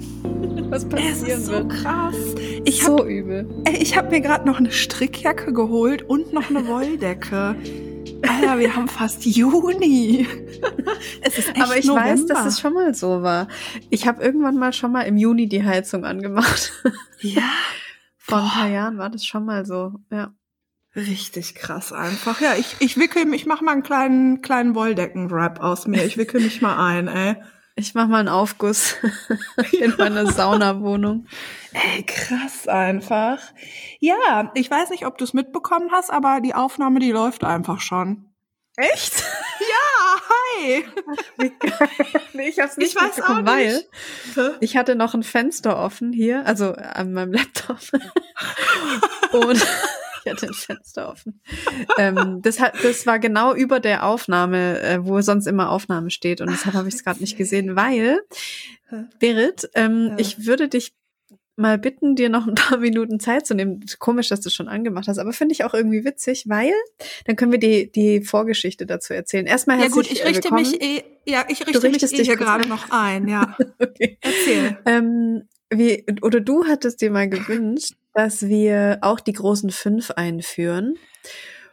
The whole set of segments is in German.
sagen, was passieren Es ist so wird. krass. Ich so habe übel. ich hab mir gerade noch eine Strickjacke geholt und noch eine Wolldecke. Alter, wir haben fast Juni. Es ist echt Aber ich November. weiß, dass es schon mal so war. Ich habe irgendwann mal schon mal im Juni die Heizung angemacht. ja Vor ein Boah. paar Jahren war das schon mal so. Ja. richtig krass einfach. Ja, ich, ich wickel mich, ich mach mal einen kleinen kleinen Wolldecken-Wrap aus mir. Ich wickel mich mal ein, ey. Ich mache mal einen Aufguss in meiner Saunawohnung. Ey, krass einfach. Ja, ich weiß nicht, ob du es mitbekommen hast, aber die Aufnahme, die läuft einfach schon. Echt? Ja, hi. nee, ich hab's Ich weiß auch mitbekommen, weil nicht. ich hatte noch ein Fenster offen hier, also an meinem Laptop. Und ich hatte ein Fenster offen. Ähm, das, hat, das war genau über der Aufnahme, äh, wo sonst immer Aufnahme steht. Und deshalb habe ich es gerade nicht gesehen, weil, Berit, ähm, Ja. ich würde dich mal bitten, dir noch ein paar Minuten Zeit zu nehmen. Komisch, dass du schon angemacht hast, aber finde ich auch irgendwie witzig, weil dann können wir die, die Vorgeschichte dazu erzählen. Erstmal Ja gut, herzlich, ich äh, richte willkommen. mich eh, ja, ich richte mich eh dich hier gerade noch ein, ja. Okay. Erzähl. Ähm, wie, oder du hattest dir mal gewünscht, dass wir auch die großen fünf einführen.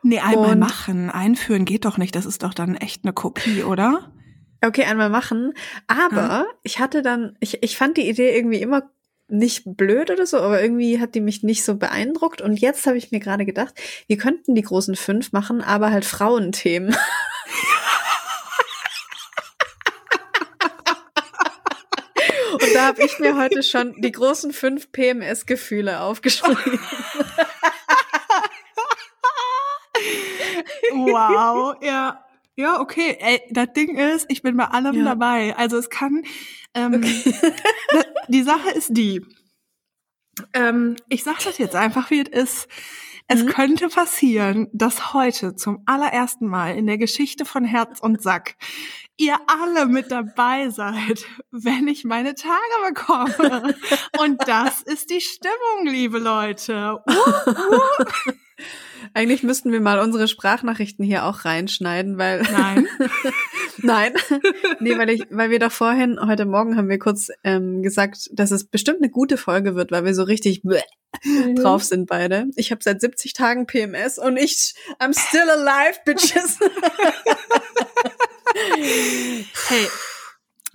Nee, einmal Und- machen. Einführen geht doch nicht. Das ist doch dann echt eine Kopie, oder? Okay, einmal machen. Aber ich hatte dann, ich, ich fand die Idee irgendwie immer nicht blöd oder so, aber irgendwie hat die mich nicht so beeindruckt. Und jetzt habe ich mir gerade gedacht, wir könnten die großen fünf machen, aber halt Frauenthemen. Und da habe ich mir heute schon die großen fünf PMS-Gefühle aufgeschrieben. Wow, ja. Ja, okay. Ey, das Ding ist, ich bin bei allem Ja. dabei. Also es kann, ähm, da- die Sache ist die. Ähm, ich sag das jetzt einfach, wie es ist. Es Mhm. könnte passieren, dass heute zum allerersten Mal in der Geschichte von Herz und Sack ihr alle mit dabei seid, wenn ich meine Tage bekomme. Und das ist die Stimmung, liebe Leute. Uh, uh. Eigentlich müssten wir mal unsere Sprachnachrichten hier auch reinschneiden, weil Nein. Nein. nee, weil ich, weil wir doch vorhin, heute Morgen haben wir kurz ähm, gesagt, dass es bestimmt eine gute Folge wird, weil wir so richtig bleh drauf sind beide. Ich habe seit 70 Tagen PMS und ich I'm still alive, bitches. Hey,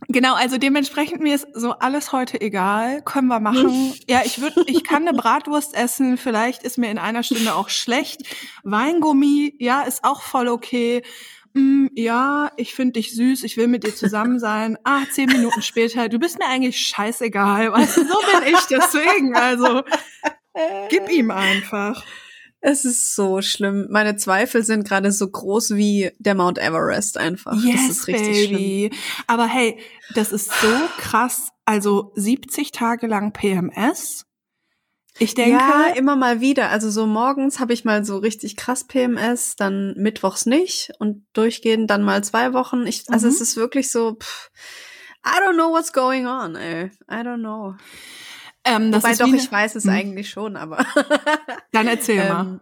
genau, also dementsprechend mir ist so alles heute egal, können wir machen. Ja, ich würde, ich kann eine Bratwurst essen, vielleicht ist mir in einer Stunde auch schlecht. Weingummi, ja, ist auch voll okay. Mm, ja, ich finde dich süß, ich will mit dir zusammen sein. Ah, zehn Minuten später, du bist mir eigentlich scheißegal, weißt du, so bin ich deswegen, also gib ihm einfach. Es ist so schlimm. Meine Zweifel sind gerade so groß wie der Mount Everest einfach. das Yes, ist richtig schlimm. baby. Aber hey, das ist so krass. Also 70 Tage lang PMS. Ich denke, ja, immer mal wieder. Also so morgens habe ich mal so richtig krass PMS, dann mittwochs nicht und durchgehend dann mal zwei Wochen. Ich, also Mhm. es ist wirklich so, pff, I don't know what's going on, ey. I don't know. Ähm, Wobei doch, ich weiß es Hm. eigentlich schon, aber Dann erzähl mal. ähm,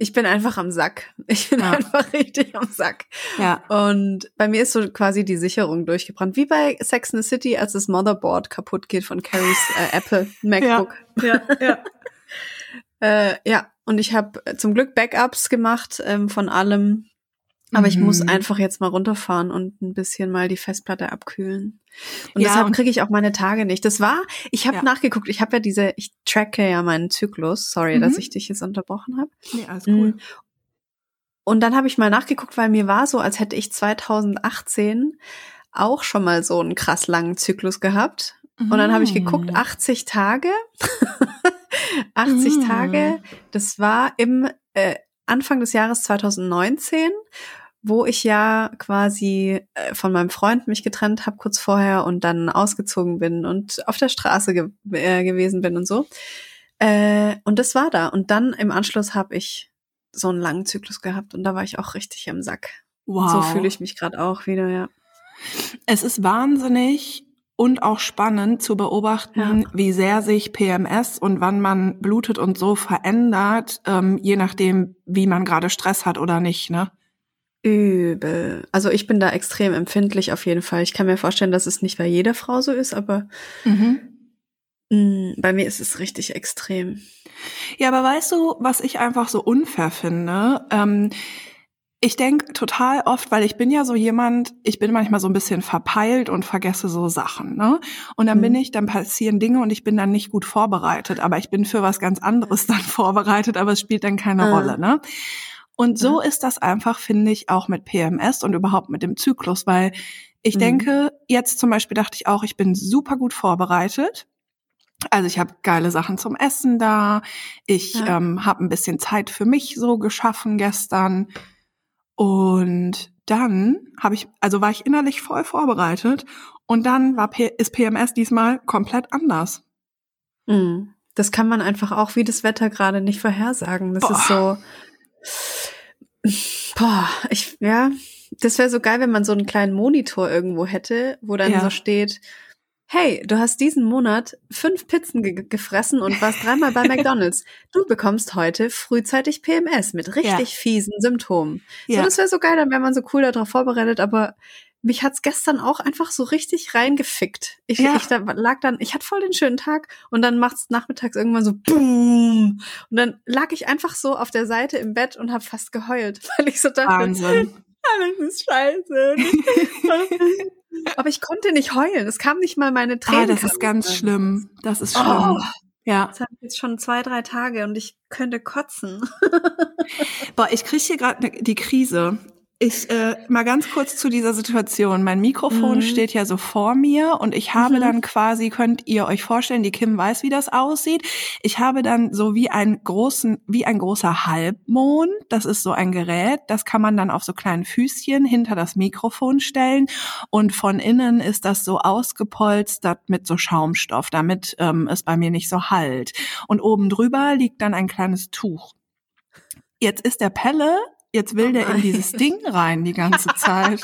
ich bin einfach am Sack. Ich bin Ja. einfach richtig am Sack. Ja. Und bei mir ist so quasi die Sicherung durchgebrannt. Wie bei Sex in the City, als das Motherboard kaputt geht von Carries äh, Apple MacBook. Ja, ja. Äh, ja, und ich habe zum Glück Backups gemacht ähm, von allem. Aber ich muss Mhm. einfach jetzt mal runterfahren und ein bisschen mal die Festplatte abkühlen. Und Ja, deshalb kriege ich auch meine Tage nicht. Das war, ich habe Ja. nachgeguckt, ich habe ja diese, ich tracke ja meinen Zyklus. Sorry, Mhm. dass ich dich jetzt unterbrochen habe. Nee, alles cool. Mm. Und dann habe ich mal nachgeguckt, weil mir war so, als hätte ich 2018 auch schon mal so einen krass langen Zyklus gehabt. Und dann habe ich geguckt, Mhm. 80 Tage. 80 Mhm. Tage, das war im äh, Anfang des Jahres 2019, wo ich ja quasi äh, von meinem Freund mich getrennt habe kurz vorher und dann ausgezogen bin und auf der Straße ge äh, gewesen bin und so. Äh, und das war da. Und dann im Anschluss habe ich so einen langen Zyklus gehabt und da war ich auch richtig im Sack. Wow. So fühle ich mich gerade auch wieder, ja. Es ist wahnsinnig und auch spannend zu beobachten, wie sehr sich PMS und wann man blutet und so verändert, ähm, je nachdem, wie man gerade Stress hat oder nicht, ne? Übel. Also ich bin da extrem empfindlich auf jeden Fall. Ich kann mir vorstellen, dass es nicht bei jeder Frau so ist, aber Mhm. mh, bei mir ist es richtig extrem. Ja, aber weißt du, was ich einfach so unfair finde? Ähm, ich denke total oft, weil ich bin ja so jemand, ich bin manchmal so ein bisschen verpeilt und vergesse so Sachen, ne? Und dann Mhm. bin ich, dann passieren Dinge und ich bin dann nicht gut vorbereitet, aber ich bin für was ganz anderes dann vorbereitet, aber es spielt dann keine Ah. Rolle, ne? Und so ist das einfach, finde ich, auch mit PMS und überhaupt mit dem Zyklus, weil ich Mhm. denke, jetzt zum Beispiel dachte ich auch, ich bin super gut vorbereitet. Also ich habe geile Sachen zum Essen da. Ich Ja. ähm, habe ein bisschen Zeit für mich so geschaffen gestern. Und dann habe ich, also war ich innerlich voll vorbereitet. Und dann war P ist PMS diesmal komplett anders. Mhm. Das kann man einfach auch wie das Wetter gerade nicht vorhersagen. Das ist so. Boah, ich, ja, das wäre so geil, wenn man so einen kleinen Monitor irgendwo hätte, wo dann Ja. so steht, hey, du hast diesen Monat fünf Pizzen ge gefressen und warst dreimal bei McDonalds. Du bekommst heute frühzeitig PMS mit richtig fiesen Symptomen. So, Ja. das wäre so geil, dann wäre man so cool darauf vorbereitet, aber mich hat's gestern auch einfach so richtig reingefickt. Ich, Ja. ich da lag dann, ich hatte voll den schönen Tag und dann macht's nachmittags irgendwann so boom und dann lag ich einfach so auf der Seite im Bett und habe fast geheult, weil ich so dachte, Wahnsinn. alles ist scheiße. Aber ich konnte nicht heulen. Es kam nicht mal meine Tränen. ah, das ist ganz schlimm. Das ist Oh. schlimm. Ja. Das habe ich jetzt schon zwei, drei Tage und ich könnte kotzen. Boah, ich kriege hier gerade die Krise. Ich äh, mal ganz kurz zu dieser Situation. Mein Mikrofon Mhm. steht ja so vor mir und ich habe Mhm. dann quasi, könnt ihr euch vorstellen, die Kim weiß, wie das aussieht. Ich habe dann so wie einen großen, wie ein großer Halbmond. Das ist so ein Gerät, das kann man dann auf so kleinen Füßchen hinter das Mikrofon stellen und von innen ist das so ausgepolstert mit so Schaumstoff, damit ähm, es bei mir nicht so halt. Und oben drüber liegt dann ein kleines Tuch. Jetzt ist der Pelle, jetzt will der in dieses Ding rein die ganze Zeit.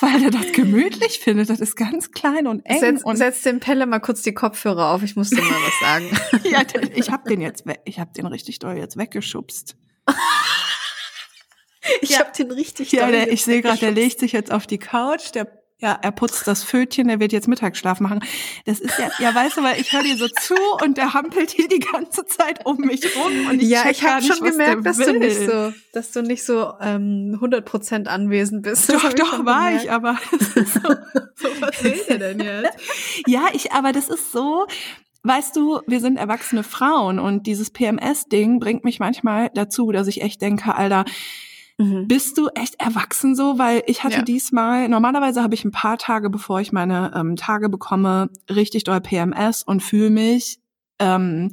Weil der das gemütlich findet. Das ist ganz klein und eng. Setz, und setz dem Pelle mal kurz die Kopfhörer auf. Ich muss dir mal was sagen. ja, ich habe den jetzt, ich habe den richtig doll jetzt weggeschubst. Ich Ja. hab den richtig Ja, doll der, ich sehe gerade, der legt sich jetzt auf die Couch. Der, ja, er putzt das Fötchen. Der wird jetzt Mittagsschlaf machen. Das ist ja, ja, weißt du, weil ich höre dir so zu und der hampelt hier die ganze Zeit um mich rum. Und ich Ja, ich habe schon gemerkt, dass du nicht will. so, dass du nicht so ähm, 100% anwesend bist. Doch, doch, war gemerkt. ich, aber so, so was will der denn jetzt? Ja, ich, aber das ist so, weißt du, wir sind erwachsene Frauen und dieses PMS-Ding bringt mich manchmal dazu, dass ich echt denke, Alter, Mhm. bist du echt erwachsen so? Weil ich hatte Ja. diesmal, normalerweise habe ich ein paar Tage, bevor ich meine ähm, Tage bekomme, richtig doll PMS und fühle mich ähm,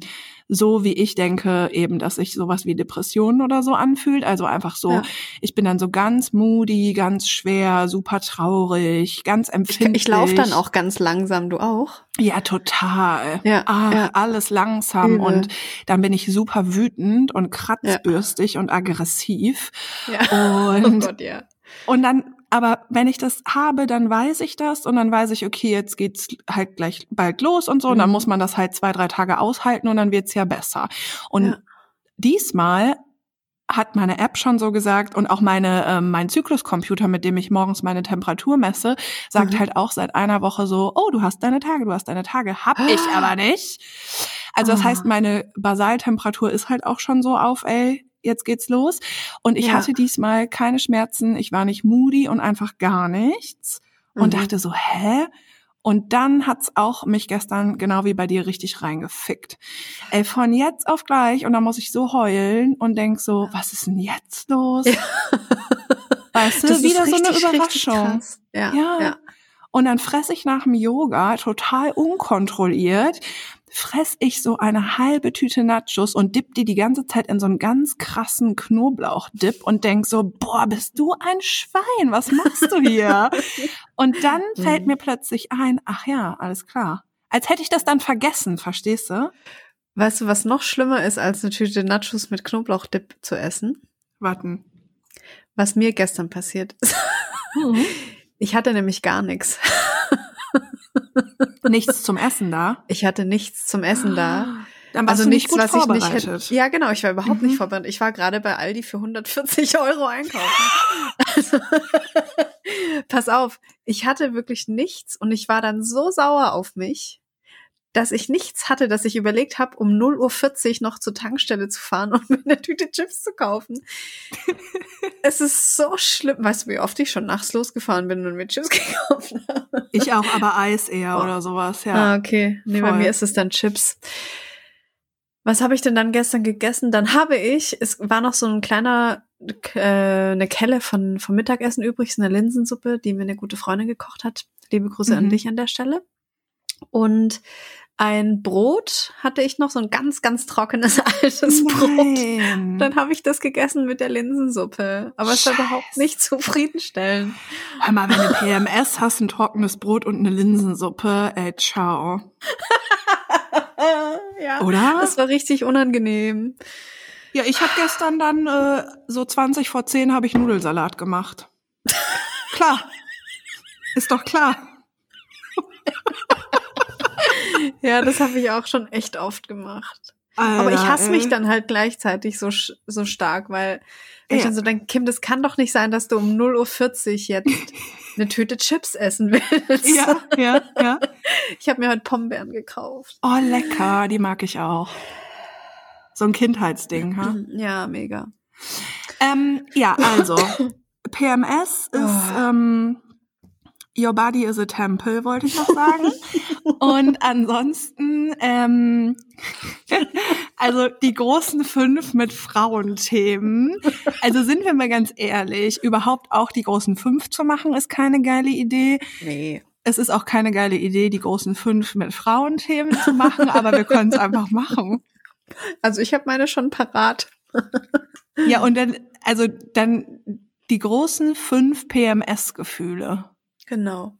so, wie ich denke, eben, dass sich sowas wie Depressionen oder so anfühlt. Also einfach so, Ja. ich bin dann so ganz moody, ganz schwer, super traurig, ganz Ich, empfindlich. ich laufe dann auch ganz langsam, du auch? Ja, total. Ja, Ach, ja. alles langsam Übel. und dann bin ich super wütend und kratzbürstig und aggressiv. Ja. Und, oh Gott, ja. und dann, aber wenn ich das habe, dann weiß ich das und dann weiß ich, okay, jetzt geht's halt gleich bald los und so und dann Mhm. muss man das halt zwei, drei Tage aushalten und dann wird's ja besser. Und Ja. diesmal hat meine App schon so gesagt und auch meine ähm, mein Zykluscomputer, mit dem ich morgens meine Temperatur messe, sagt Mhm. halt auch seit einer Woche so, oh, du hast deine Tage, du hast deine Tage, hab ich aber nicht. Also das Ah. heißt, meine Basaltemperatur ist halt auch schon so auf, ey, jetzt geht's los. Und ich Ja. hatte diesmal keine Schmerzen, ich war nicht moody und einfach gar nichts und Mhm. dachte so, hä? Und dann hat's auch mich gestern genau wie bei dir richtig reingefickt. Ey, von jetzt auf gleich und dann muss ich so heulen und denk so, was ist denn jetzt los? Ja. Weißt du, Das ist wieder so eine richtig, richtig Überraschung. Ja, Ja. ja. Und dann fress ich nach dem Yoga total unkontrolliert, fress ich so eine halbe Tüte Nachos und dipp die die ganze Zeit in so einen ganz krassen Knoblauchdip und denk so, boah, bist du ein Schwein, was machst du hier? und dann fällt Mhm. mir plötzlich ein, ach ja, alles klar. Als hätte ich das dann vergessen, verstehst du? Weißt du, was noch schlimmer ist, als eine Tüte Nachos mit Knoblauchdip zu essen? Warten. Was mir gestern passiert ist. Ich hatte nämlich gar nichts. Nichts zum Essen da. Ich hatte nichts zum Essen da. Dann warst also du nicht nichts, gut was ich nicht vorbereitet. hätte. Ja, genau, ich war überhaupt Mhm. nicht vorbereitet. Ich war gerade bei Aldi für 140 Euro einkaufen. also, pass auf, ich hatte wirklich nichts und ich war dann so sauer auf mich, dass ich nichts hatte, dass ich überlegt habe, um 0.40 Uhr noch zur Tankstelle zu fahren und mir eine Tüte Chips zu kaufen. Es ist so schlimm. Weißt du, wie oft ich schon nachts losgefahren bin und mir Chips gekauft habe? Ich auch, aber Eis eher Oh. oder sowas, ja. Ah, okay. Nee, bei Voll. mir ist es dann Chips. Was habe ich denn dann gestern gegessen? Dann habe ich, es war noch so ein kleiner, äh, eine Kelle von, vom Mittagessen übrig, so eine Linsensuppe, die mir eine gute Freundin gekocht hat. Liebe Grüße an Mhm. dich an der Stelle. Und ein Brot hatte ich noch, so ein ganz, ganz trockenes altes Brot. Nein. Dann habe ich das gegessen mit der Linsensuppe. Aber es war überhaupt nicht zufriedenstellend. Hör mal, wenn du PMS hast, ein trockenes Brot und eine Linsensuppe, ey, ciao. ja. Oder? Das war richtig unangenehm. Ja, ich habe gestern dann äh, so 20 vor 10 habe ich Nudelsalat gemacht. klar. Ist doch klar. Ja, das habe ich auch schon echt oft gemacht. Aber ich Alter, hasse mich ey. dann halt gleichzeitig so, so stark, weil wenn ich Ja. dann so denke, Kim, das kann doch nicht sein, dass du um 0.40 Uhr jetzt eine Tüte Chips essen willst. Ja, ja, ja. Ich habe mir heute Pombeeren gekauft. Oh, lecker, die mag ich auch. So ein Kindheitsding, ha? Ja, mega. Ähm, ja, also, PMS ist, Oh. ähm, Your Body is a Temple, wollte ich noch sagen. Und ansonsten, ähm, also die großen fünf mit Frauenthemen. Also sind wir mal ganz ehrlich, überhaupt auch die großen fünf zu machen, ist keine geile Idee. Nee. Es ist auch keine geile Idee, die großen fünf mit Frauenthemen zu machen, aber wir können es einfach machen. Also ich habe meine schon parat. Ja, und dann, also dann die großen fünf PMS-Gefühle. Genau.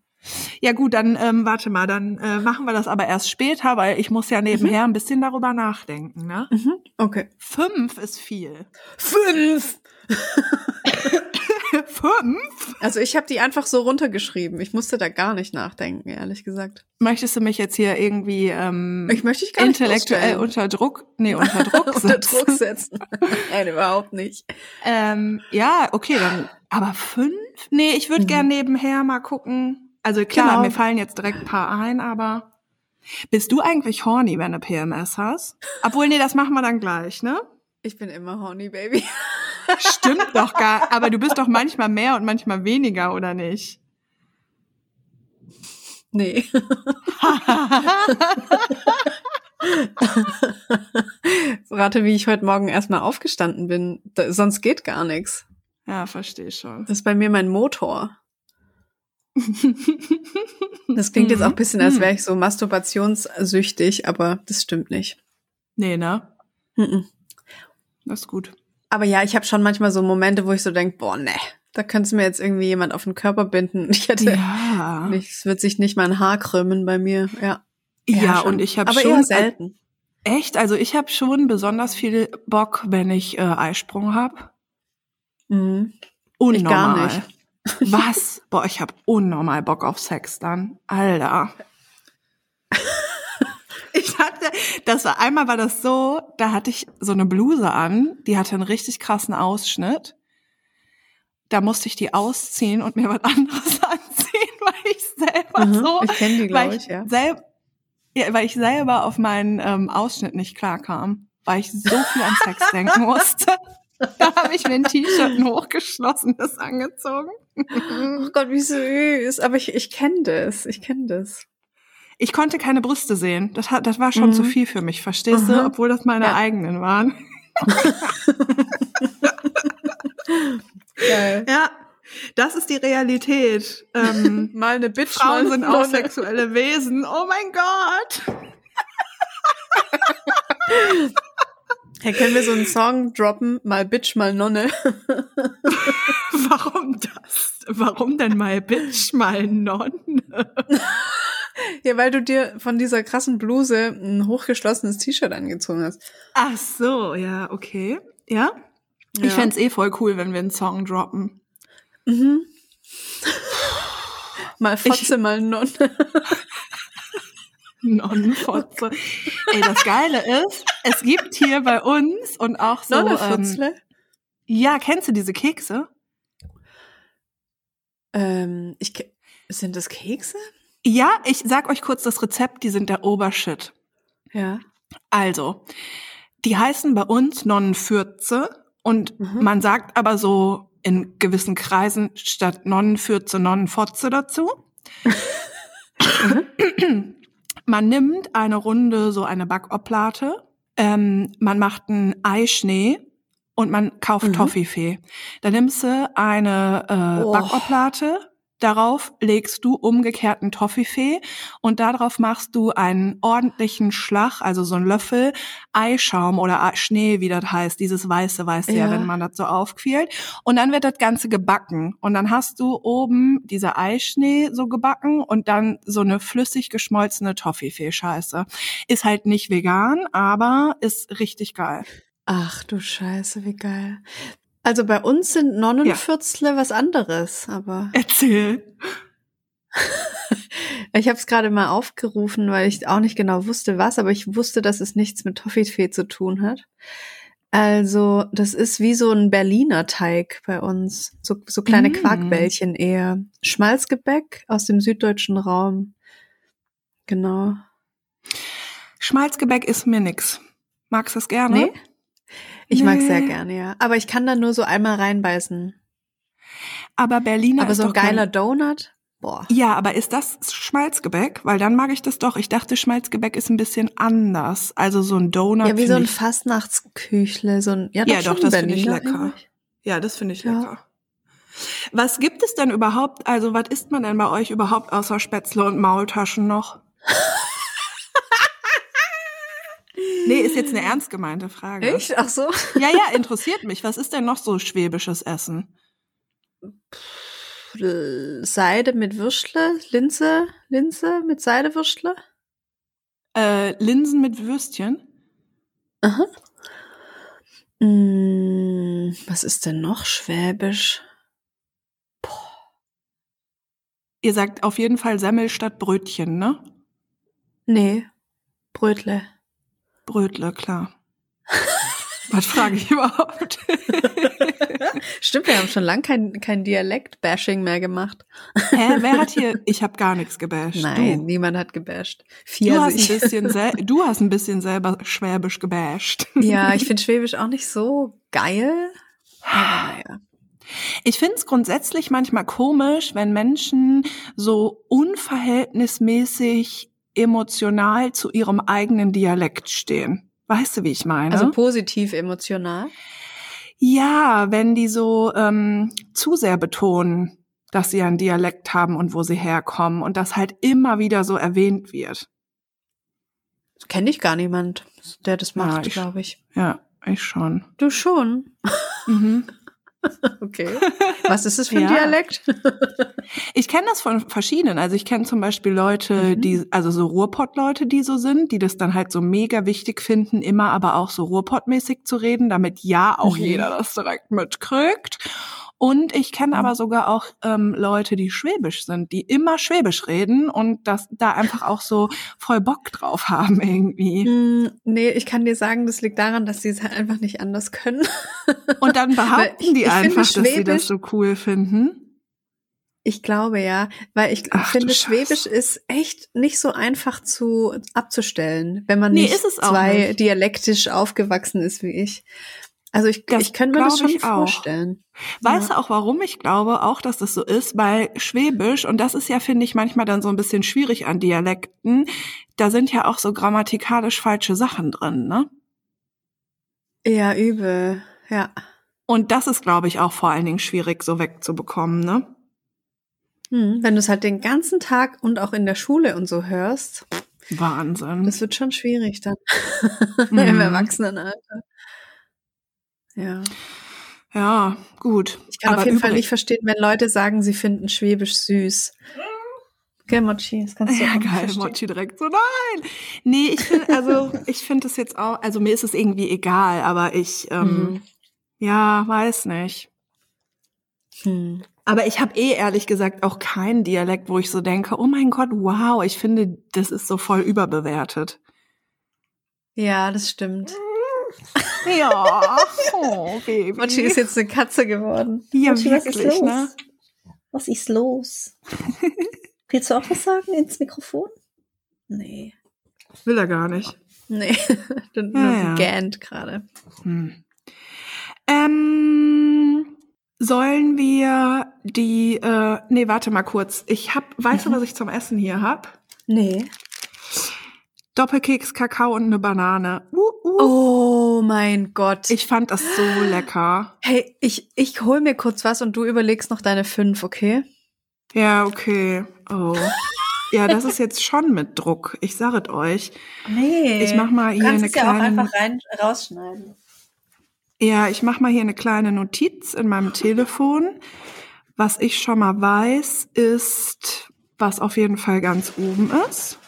Ja gut, dann ähm, warte mal, dann äh, machen wir das aber erst später, weil ich muss ja nebenher ein bisschen darüber nachdenken. Ne? Mhm. Okay. Fünf ist viel. Fünf! Fünf? Also ich habe die einfach so runtergeschrieben. Ich musste da gar nicht nachdenken, ehrlich gesagt. Möchtest du mich jetzt hier irgendwie ähm, Ich möchte dich gar nicht intellektuell bloßstellen. unter Druck, nee, unter Druck unter setzen? Druck setzen. Nein, überhaupt nicht. Ähm, ja, okay, dann. Aber fünf? Nee, ich würde Mhm. gern nebenher mal gucken. Also klar, Genau. mir fallen jetzt direkt ein paar ein, aber bist du eigentlich horny, wenn du PMS hast? Obwohl, nee, das machen wir dann gleich, ne? Ich bin immer horny, Baby. Stimmt doch gar. Aber du bist doch manchmal mehr und manchmal weniger, oder nicht? Nee. Rate, wie ich heute Morgen erstmal aufgestanden bin. Da, sonst geht gar nichts. ja, verstehe schon. Das ist bei mir mein Motor. Das klingt jetzt auch ein bisschen, als Mhm. wäre ich so masturbationssüchtig, aber das stimmt nicht. Nee, ne? Mhm. Das ist gut. Aber ja, ich habe schon manchmal so Momente, wo ich so denk, boah, ne, da könnte mir jetzt irgendwie jemand auf den Körper binden. Ich hätte, Ja. nicht, es wird sich nicht mal ein Haar krümmen bei mir. Ja, Ja, schon. und ich habe schon eher selten. echt, also ich habe schon besonders viel Bock, wenn ich äh, Eisprung hab. Mhm. Unnormal. Ich gar nicht. Was? Boah, ich hab unnormal Bock auf Sex dann. Alter. Ich hatte, das war einmal war das so, da hatte ich so eine Bluse an, die hatte einen richtig krassen Ausschnitt. Da musste ich die ausziehen und mir was anderes anziehen, weil ich selber Mhm, so, ich kenne die, weil glaube ich, ich, ja. selb, ja, weil ich selber auf meinen ähm, Ausschnitt nicht klarkam, weil ich so viel an Sex denken musste. Da habe ich mir ein T-Shirt ein hochgeschlossenes angezogen. Oh Gott, wie süß. Aber ich, ich kenne das. Ich kenne das. Ich konnte keine Brüste sehen. Das, hat, das war schon Mhm. zu viel für mich, verstehst du? Mhm. Obwohl das meine Ja. eigenen waren. Geil. Ja, das ist die Realität. Ähm, Mal eine Bitch, Frauen mal sind auch sexuelle Wesen. Oh mein Gott. Hey, können wir so einen Song droppen? Mal Bitch, mal Nonne. Warum das? Warum denn mal Bitch, mal Nonne? Ja, weil du dir von dieser krassen Bluse ein hochgeschlossenes T-Shirt angezogen hast. Ach so, ja, okay. Ja? Ja. Ich fänd's eh voll cool, wenn wir einen Song droppen. Mhm. Mal Fotze, mal Nonne. Nonnenfotze. Ey, das Geile ist, es gibt hier bei uns und auch so. Nonnefutzle? Ähm, ja, kennst du diese Kekse? Ähm, ich, sind das Kekse? Ja, ich sag euch kurz das Rezept, die sind der Obershit. Ja. Also, die heißen bei uns Nonnenfürze und Mhm. man sagt aber so in gewissen Kreisen statt Nonnenfürze Nonnenfotze dazu. man nimmt eine Runde, so eine Backoplate, ähm, man macht einen Eischnee und man kauft Mhm. Toffifee. Dann nimmst du eine äh, Oh. Backoplate, darauf legst du umgekehrten Toffifee und darauf machst du einen ordentlichen Schlag, also so einen Löffel Eischaum oder Schnee, wie das heißt, dieses weiße, weiße, ja. Ja. wenn man das so aufquält. Und dann wird das Ganze gebacken. Und dann hast du oben dieser Eischnee so gebacken und dann so eine flüssig geschmolzene Toffifee-Scheiße. Ist halt nicht vegan, aber ist richtig geil. Ach du Scheiße, wie geil. Also bei uns sind Nonnenfürzle was anderes, aber Erzähl. ich habe es gerade mal aufgerufen, weil ich auch nicht genau wusste, was, aber ich wusste, dass es nichts mit Toffifee zu tun hat. Also, das ist wie so ein Berliner Teig bei uns. So, so kleine Mm. Quarkbällchen eher. Schmalzgebäck aus dem süddeutschen Raum. Genau. Schmalzgebäck ist mir nix. Magst du es gerne? Nee? Ich mag Nee. sehr gerne, ja. Aber ich kann da nur so einmal reinbeißen. Aber Berliner Aber so ein doch kein- geiler Donut, boah. Ja, aber ist das Schmalzgebäck? Weil dann mag ich das doch. Ich dachte, Schmalzgebäck ist ein bisschen anders. Also so ein Donut. Ja, wie so ein ich, Fastnachtsküchle, so ein, ja, doch, Ja, doch, das finde ich Berliner lecker. eigentlich. Ja, das finde ich Ja. lecker. Was gibt es denn überhaupt? Also, was isst man denn bei euch überhaupt außer Spätzle und Maultaschen noch? nee, ist jetzt eine ernst gemeinte Frage. Echt? Ach so. Ja, ja, interessiert mich. Was ist denn noch so schwäbisches Essen? Seide mit Würstle, Linse, Linse mit Seidewürstle. Äh, Linsen mit Würstchen? Aha. Mm, was ist denn noch schwäbisch? Ihr sagt auf jeden Fall Semmel statt Brötchen, ne? Nee, Brötle. Brötle, klar. Was frage ich überhaupt? Stimmt, wir haben schon lang kein, kein Dialekt-Bashing mehr gemacht. Hä, wer hat hier? Ich habe gar nichts gebasht. Nein, niemand hat gebasht. Du, du, hast ein bisschen sel du hast ein bisschen selber schwäbisch gebasht. Ja, ich finde Schwäbisch auch nicht so geil. Aber naja. Ich finde es grundsätzlich manchmal komisch, wenn Menschen so unverhältnismäßig emotional zu ihrem eigenen Dialekt stehen. Weißt du, wie ich meine? Also positiv emotional. ja, wenn die so ähm, zu sehr betonen, dass sie einen Dialekt haben und wo sie herkommen und das halt immer wieder so erwähnt wird. Kenne ich gar niemand, der das Ja, macht, ich- glaube ich. Ja, ich schon. Du schon. Mhm. Okay. Was ist es für ein Ja. Dialekt? Ich kenne das von verschiedenen. Also ich kenne zum Beispiel Leute, Mhm. die, also so Ruhrpott-Leute, die so sind, die das dann halt so mega wichtig finden, immer aber auch so Ruhrpott-mäßig zu reden, damit ja auch Mhm. jeder das direkt mitkriegt. Und ich kenne aber sogar auch ähm, Leute, die Schwäbisch sind, die immer Schwäbisch reden und das da einfach auch so voll Bock drauf haben irgendwie. Hm, nee, ich kann dir sagen, das liegt daran, dass sie es halt einfach nicht anders können. Und dann behaupten ich- die ich einfach, dass sie das so cool finden. Ich glaube ja, weil ich Ach, finde. Schwäbisch ist echt nicht so einfach zu abzustellen, wenn man Nee, nicht zwei nicht. dialektisch aufgewachsen ist wie ich. Also ich, Das ich könnte mir das schon ich auch. vorstellen. Weißt du auch, warum ich glaube auch, dass das so ist? Weil Schwäbisch, und das ist ja, finde ich, manchmal dann so ein bisschen schwierig an Dialekten, da sind ja auch so grammatikalisch falsche Sachen drin, ne? Ja, übel. Ja. Und das ist, glaube ich, auch vor allen Dingen schwierig so wegzubekommen, ne? Hm, wenn du es halt den ganzen Tag und auch in der Schule und so hörst, Wahnsinn. das wird schon schwierig dann Mhm. im Erwachsenenalter. Ja. ja, gut. Ich kann Aber auf jeden Fall nicht verstehen, wenn Leute sagen, sie finden Schwäbisch süß. Okay, Mochi, das kannst du Ja, auch nicht geil, verstehen. Mochi direkt so, nein! Nee, ich finde, also, ich finde das jetzt auch, also mir ist es irgendwie egal, aber ich, ähm, Mhm. ja, weiß nicht. Hm. Aber ich habe eh ehrlich gesagt auch keinen Dialekt, wo ich so denke, oh mein Gott, wow, ich finde, das ist so voll überbewertet. Ja, das stimmt. Ja, oh, Baby. Mochi ist jetzt eine Katze geworden. Ja, Mochi, was ist wirklich, los? ne? Was ist los? Willst du auch was sagen ins Mikrofon? Nee. Will er gar nicht. Nee, nur Ja, ja. gerade. Hm. Ähm, sollen wir die, äh, nee, warte mal kurz. Ich hab, weißt du, was ich zum Essen hier hab? Nee. Doppelkeks, Kakao und eine Banane. Uh, uh. Oh mein Gott. Ich fand das so lecker. hey, ich, ich hol mir kurz was und du überlegst noch deine fünf, okay? Ja, okay. Oh. Ja, das ist jetzt schon mit Druck. Ich sag es euch. Nee. Ich mach mal du hier kannst eine es ja auch kleine. einfach rein, rausschneiden. Ja, ich mache mal hier eine kleine Notiz in meinem Telefon. Was ich schon mal weiß, ist, was auf jeden Fall ganz oben ist.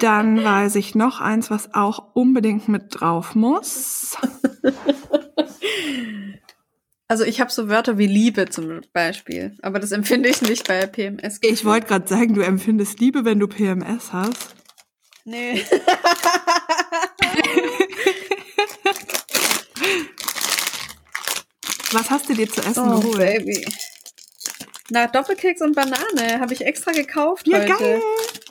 Dann weiß ich noch eins, was auch unbedingt mit drauf muss. Also ich habe so Wörter wie Liebe zum Beispiel, aber das empfinde ich nicht bei PMS. Ich wollte gerade sagen, du empfindest Liebe, wenn du PMS hast. Nee. Was hast du dir zu essen Oh, geholt? Baby. Na, Doppelkeks und Banane habe ich extra gekauft Ja, heute. geil.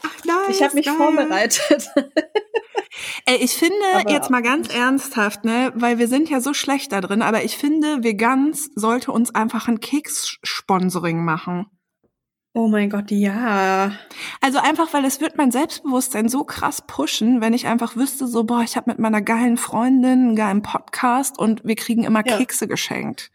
Ach, nice, Ich habe mich geil. vorbereitet. Ey, ich finde Aber- jetzt mal ganz ernsthaft, ne, weil wir sind ja so schlecht da drin, aber ich finde, Veganz sollte uns einfach ein Keks-Sponsoring machen. Oh mein Gott, ja. Also einfach, weil es wird mein Selbstbewusstsein so krass pushen, wenn ich einfach wüsste, so, boah, ich habe mit meiner geilen Freundin einen geilen Podcast und wir kriegen immer Ja. Kekse geschenkt.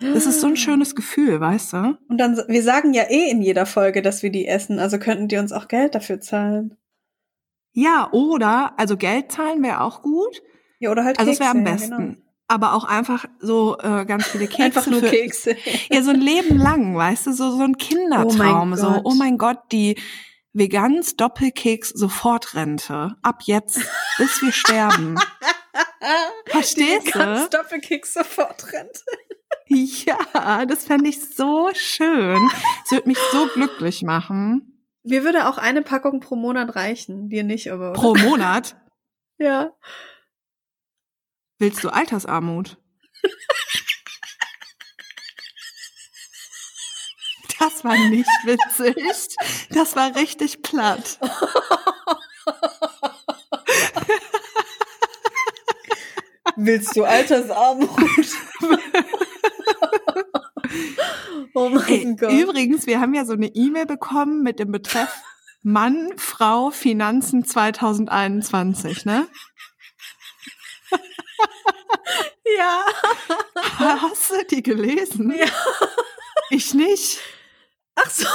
Das ist so ein schönes Gefühl, weißt du? Und dann, wir sagen ja eh in jeder Folge, dass wir die essen, also könnten die uns auch Geld dafür zahlen. Ja, oder, also Geld zahlen wäre auch gut. Ja, oder halt Also es Kekse. wäre am ja, besten. genau. Aber auch einfach so äh, ganz viele Kekse. Einfach nur für, Kekse. Ja, so ein Leben lang, weißt du, so, so ein Kindertraum. so, Gott. oh mein Gott, die Vegans Doppelkeks Sofortrente. Ab jetzt, bis wir sterben. Verstehst Ganz du? Doppelkeks sofort rennt. Ja, das fände ich so schön. Es würde mich so glücklich machen. Mir würde auch eine Packung pro Monat reichen. Dir nicht, aber. Pro Monat. Ja. Willst du Altersarmut? Das war nicht witzig. Das war richtig platt. Willst du Altersarmut? oh mein Ey, Gott. übrigens, wir haben ja so eine E-Mail bekommen mit dem Betreff Mann, Frau, Finanzen 2021, ne? Ja. Hast du die gelesen? Ja. Ich nicht. Ach so.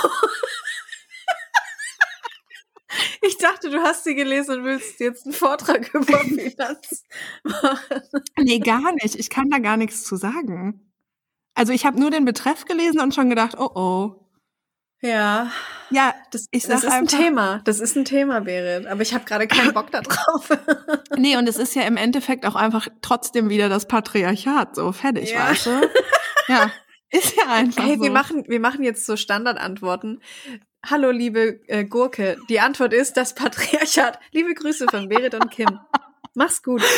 Ich dachte, du hast sie gelesen und willst jetzt einen Vortrag über Finanz machen. Nee, gar nicht. Ich kann da gar nichts zu sagen. Also ich habe nur den Betreff gelesen und schon gedacht, oh oh. Ja, Ja, das, Ich das sag ist ein einfach- Thema. Das ist ein Thema, Berit. Aber ich habe gerade keinen Bock da drauf. nee, und es ist ja im Endeffekt auch einfach trotzdem wieder das Patriarchat, so fertig, Ja. weißt du? Ja, ist ja einfach Hey, so. wir machen, wir machen jetzt so Standardantworten. Hallo, liebe äh, Gurke. Die Antwort ist das Patriarchat. Liebe Grüße von Berit und Kim. Mach's gut.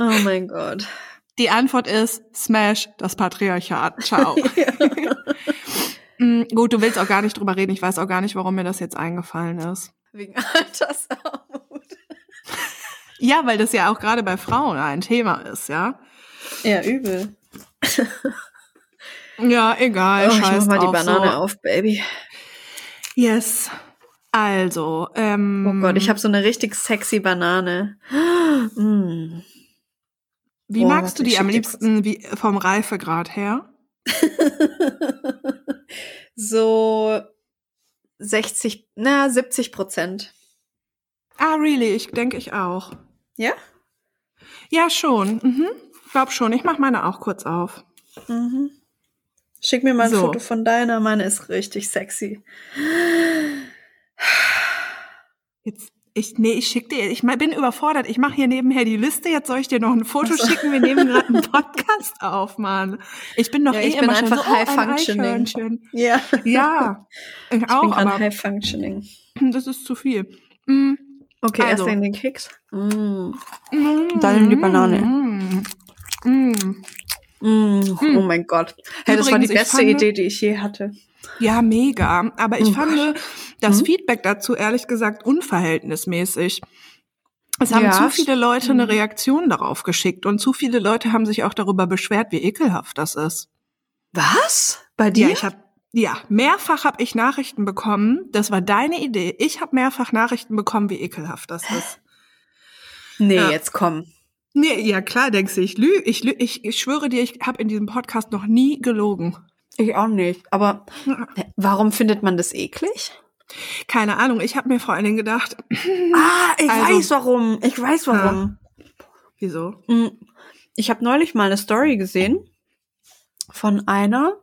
Oh mein Gott. Die Antwort ist Smash das Patriarchat. Ciao. Mm, Gut, du willst auch gar nicht drüber reden. Ich weiß auch gar nicht, warum mir das jetzt eingefallen ist. Wegen Altersarmut. Ja, weil das ja auch gerade bei Frauen ein Thema ist, ja. Ja, übel. Ja, egal. Oh, ich mach mal die Banane so. auf, Baby. Yes. Also, ähm, Oh Gott, ich habe so eine richtig sexy Banane. Mm. Wie Boah, magst du die am liebsten wie, vom Reifegrad her? so 60, na, 70 Prozent. Ah, really? Ich denke ich auch. Ja? Ja, schon. Mhm. Glaub schon. Ich mach meine auch kurz auf. Mhm. Schick mir mal ein So. Foto von deiner. Meine ist richtig sexy. Jetzt, Ich, nee, ich schick dir, ich bin überfordert. Ich mache hier nebenher die Liste. Jetzt soll ich dir noch ein Foto Ach so. schicken. Wir nehmen gerade einen Podcast auf, Mann. Ich bin doch Ja, eh ich bin einfach so, oh, high functioning. Eichhörnchen. Ja. Ja, ich Ich auch, bin aber high functioning. das ist zu viel. Mm. Okay, Also. erst in den Keks. Mm. Mm. Dann in die Banane. Mm. Mm. Mm. Oh mein Gott. Hey, das war die Übrigens, beste fand- Idee, die ich je hatte. Ja, mega. Aber ich Oh fand das Mhm. Feedback dazu ehrlich gesagt unverhältnismäßig. Es haben Ja, zu viele Leute eine mhm. Reaktion darauf geschickt und zu viele Leute haben sich auch darüber beschwert, wie ekelhaft das ist. Was? Bei dir? Ja, ich habe ja mehrfach habe ich Nachrichten bekommen. Das war deine Idee. Ich habe mehrfach Nachrichten bekommen, wie ekelhaft das ist. nee, Ja. jetzt komm. Nee, ja klar, denkst du, ich lüge, ich, lü ich, ich schwöre dir, ich habe in diesem Podcast noch nie gelogen. Ich auch nicht. Aber warum findet man das eklig? Keine Ahnung, ich habe mir vor allen Dingen gedacht, Ah, ich Also- weiß warum. Ich weiß warum. wieso? Mm, Ich habe neulich mal eine Story gesehen von einer,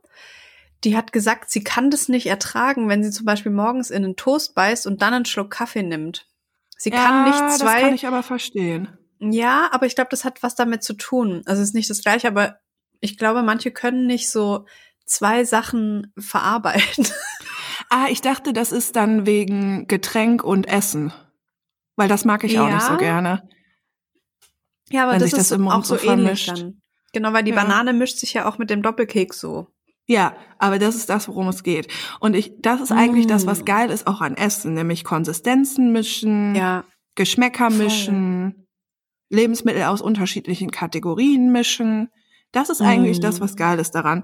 die hat gesagt, sie kann das nicht ertragen, wenn sie zum Beispiel morgens in einen Toast beißt und dann einen Schluck Kaffee nimmt. Sie kann nicht das zwei. kann ich aber verstehen. ja, aber ich glaube, das hat was damit zu tun. Also es ist nicht das gleiche, aber ich glaube, manche können nicht so zwei Sachen verarbeiten. Ah, ich dachte, das ist dann wegen Getränk und Essen. Weil das mag ich auch nicht so gerne. Ja, aber das das ist Mund auch so so ähnlich dann. Genau, weil die Ja. Banane mischt sich ja auch mit dem Doppelkeks so. Ja, aber das ist das, worum es geht. Und ich, das ist eigentlich das, was Mm. geil ist, auch an Essen, nämlich Konsistenzen mischen, Ja. Geschmäcker Voll. mischen, Lebensmittel aus unterschiedlichen Kategorien mischen. Das ist eigentlich Mm. das, was geil ist daran.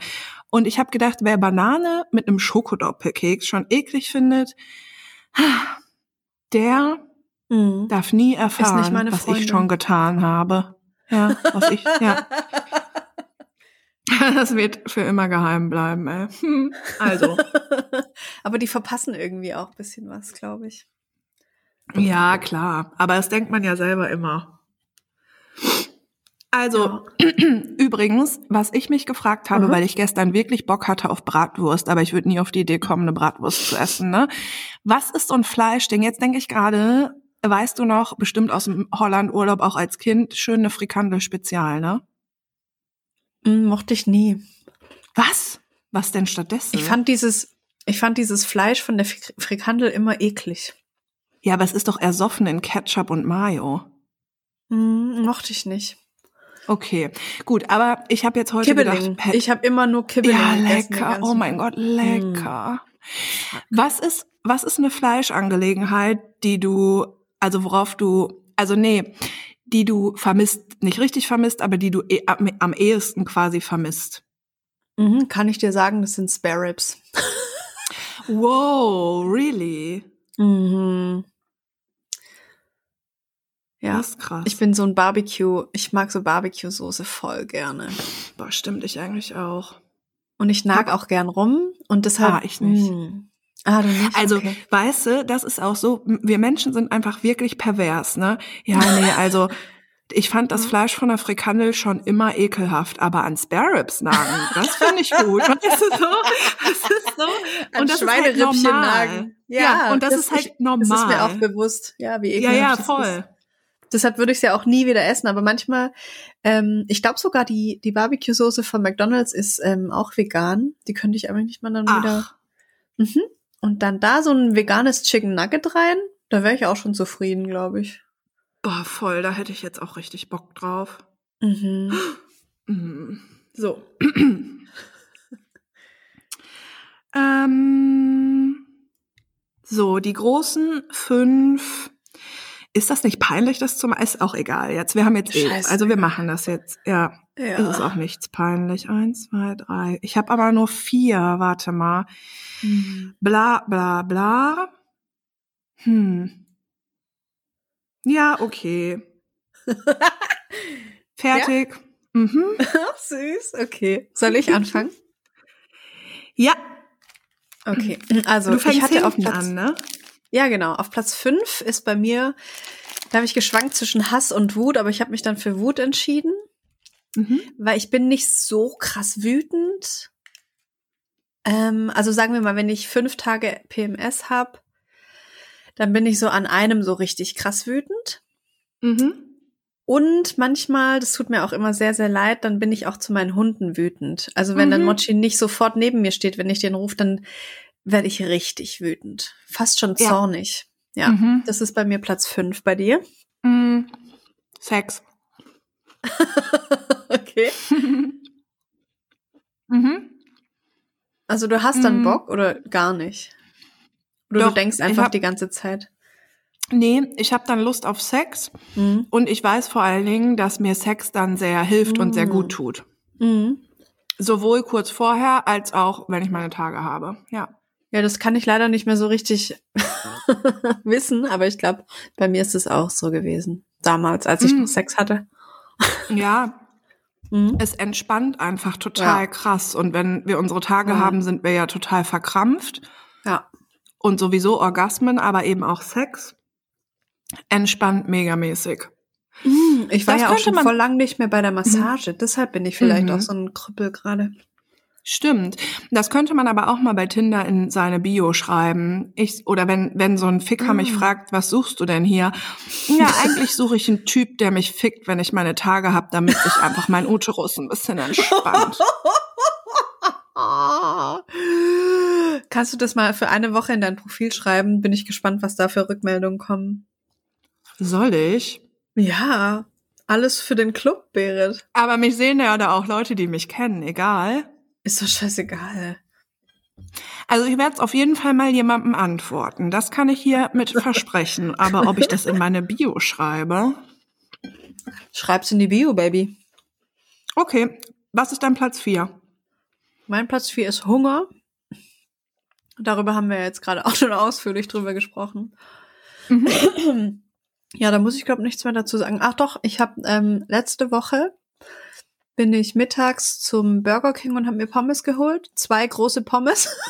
Und ich habe gedacht, wer Banane mit einem Schokodoppelkeks schon eklig findet, der Mhm. darf nie erfahren, was ich schon getan habe. Ja, was ich, ja. Das wird für immer geheim bleiben, ey. Hm, Also. Aber die verpassen irgendwie auch ein bisschen was, glaube ich. Ja, klar. Aber das denkt man ja selber immer. Also, übrigens, was ich mich gefragt habe, Mhm. weil ich gestern wirklich Bock hatte auf Bratwurst, aber ich würde nie auf die Idee kommen, eine Bratwurst zu essen, ne? Was ist so ein Fleischding? Jetzt denke ich gerade, weißt du noch, bestimmt aus dem Holland-Urlaub auch als Kind, schön eine Frikandel Spezial, ne? Mhm, mochte ich nie. Was? Was denn stattdessen? Ich fand dieses, ich fand dieses Fleisch von der Frik- Frikandel immer eklig. ja, aber es ist doch ersoffen in Ketchup und Mayo. Mhm, mochte ich nicht. Okay, gut, aber ich habe jetzt heute Kibbeling. gedacht, Ich habe immer nur Kibbeling Ja, lecker. Oh mein. Gott, lecker. Was ist, was ist eine Fleischangelegenheit, die du, also worauf du, also nee, die du vermisst, nicht richtig vermisst, aber die du eh, am, am ehesten quasi vermisst? Mhm, kann ich dir sagen, das sind Spare Ribs. Wow, really? Mhm. Ja. Das ist krass. Ich bin so ein Barbecue, ich mag so Barbecue-Soße voll gerne. Boah, stimmt, ich eigentlich auch. Und ich nag auch gern rum und deshalb. Ah, ich nicht. Mm. Ah, du nicht? Also, okay. weißt du, das ist auch so, wir Menschen sind einfach wirklich pervers, ne? Ja, nee, also ich fand das Fleisch von der Frikandel schon immer ekelhaft, aber an Spare Ribs nagen, das finde ich gut. Weißt du so? Das ist so. An Und das ist halt Schweinerippchen normal. nagen. Ja, und das, ist halt normal. Das ist mir auch bewusst, ja, wie ja, ekelhaft ja, das voll. Deshalb würde ich es ja auch nie wieder essen, aber manchmal, ähm, ich glaube sogar die, die Barbecue-Soße von McDonalds ist ähm, auch vegan. Die könnte ich aber nicht mal dann wieder. Ach, Mhm. Und dann da so ein veganes Chicken Nugget rein, da wäre ich auch schon zufrieden, glaube ich. boah, voll, da hätte ich jetzt auch richtig Bock drauf. Mhm. Mhm. So. ähm, so, die großen fünf. Ist das nicht peinlich, das zu machen? Ist auch egal jetzt. Wir haben jetzt eh. Also wir machen das jetzt. Ja, Ja. es ist auch nichts peinlich. Eins, zwei, drei. Ich habe aber nur vier. Warte mal. Mhm. Bla bla bla. Hm. Ja, okay. Fertig. Mhm. Ach, süß. Okay. Soll ich anfangen? Ja, Okay. Also du fängst ich hatte auf Platz, an, ne? Ja genau, auf Platz fünf ist bei mir, da habe ich geschwankt zwischen Hass und Wut, aber ich habe mich dann für Wut entschieden, Mhm. weil ich bin nicht so krass wütend. Ähm, also sagen wir mal, wenn ich fünf Tage PMS habe, Dann bin ich so an einem so richtig krass wütend. Mhm. Und manchmal, das tut mir auch immer sehr, sehr leid, dann bin ich auch zu meinen Hunden wütend. Also wenn dann Mhm. Mochi nicht sofort neben mir steht, wenn ich den rufe, dann werde ich richtig wütend. Fast schon Ja. zornig. Ja, Mhm. das ist bei mir Platz fünf bei dir. Mm, Sex. okay. mhm. Also du hast dann Mm. Bock oder gar nicht? Oder Doch, du denkst einfach hab- die ganze Zeit? Nee, ich habe dann Lust auf Sex Mhm. und ich weiß vor allen Dingen, dass mir Sex dann sehr hilft und sehr Mm. gut tut. Mhm. Sowohl kurz vorher als auch, wenn ich meine Tage habe. Ja. Ja, das kann ich leider nicht mehr so richtig wissen, aber ich glaube, bei mir ist es auch so gewesen. Damals, als ich Mm. noch Sex hatte. Ja, Mhm. es entspannt einfach total Ja. krass. Und wenn wir unsere Tage Mhm. haben, sind wir ja total verkrampft. Ja. Und sowieso Orgasmen, aber eben auch Sex. Entspannt megamäßig. Mm, Ich war Das ja auch schon man- voll lang nicht mehr bei der Massage. Deshalb bin ich vielleicht Mhm. auch so ein Krüppel gerade. Stimmt. Das könnte man aber auch mal bei Tinder in seine Bio schreiben. Ich, oder wenn, wenn so ein Ficker mich Mm. fragt, was suchst du denn hier? Ja, eigentlich suche ich einen Typ, der mich fickt, wenn ich meine Tage habe, damit sich einfach mein Uterus ein bisschen entspannt. Kannst du das mal für eine Woche in dein Profil schreiben? Bin ich gespannt, was da für Rückmeldungen kommen. Soll ich? Ja, alles für den Club, Berit. Aber mich sehen ja da auch Leute, die mich kennen, egal. Ist doch scheißegal. Also ich werde es auf jeden Fall mal jemandem antworten. Das kann ich hier mit versprechen. Aber ob ich das in meine Bio schreibe? Schreib's in die Bio, Baby. Okay. Was ist dein Platz vier? Mein Platz 4 ist Hunger. Darüber haben wir jetzt gerade auch schon ausführlich drüber gesprochen. Mhm. Ja, da muss ich glaube nichts mehr dazu sagen. Ach doch, ich habe ähm, letzte Woche bin ich mittags zum Burger King und habe mir Pommes geholt, zwei große Pommes.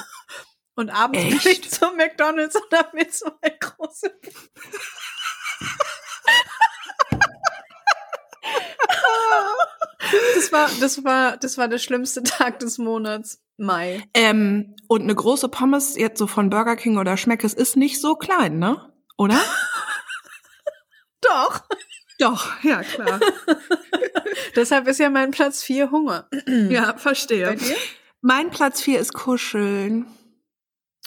Und abends bin Echt? ich zum McDonald's und habe mir zwei große. Das war, das war, das war der schlimmste Tag des Monats. Mai. Ähm, und eine große Pommes jetzt so von Burger King oder Schmeckes ist nicht so klein, ne? Oder? Doch. Doch, ja klar. Deshalb ist ja mein Platz 4 Hunger. ja, verstehe. Mein Platz vier ist Kuscheln.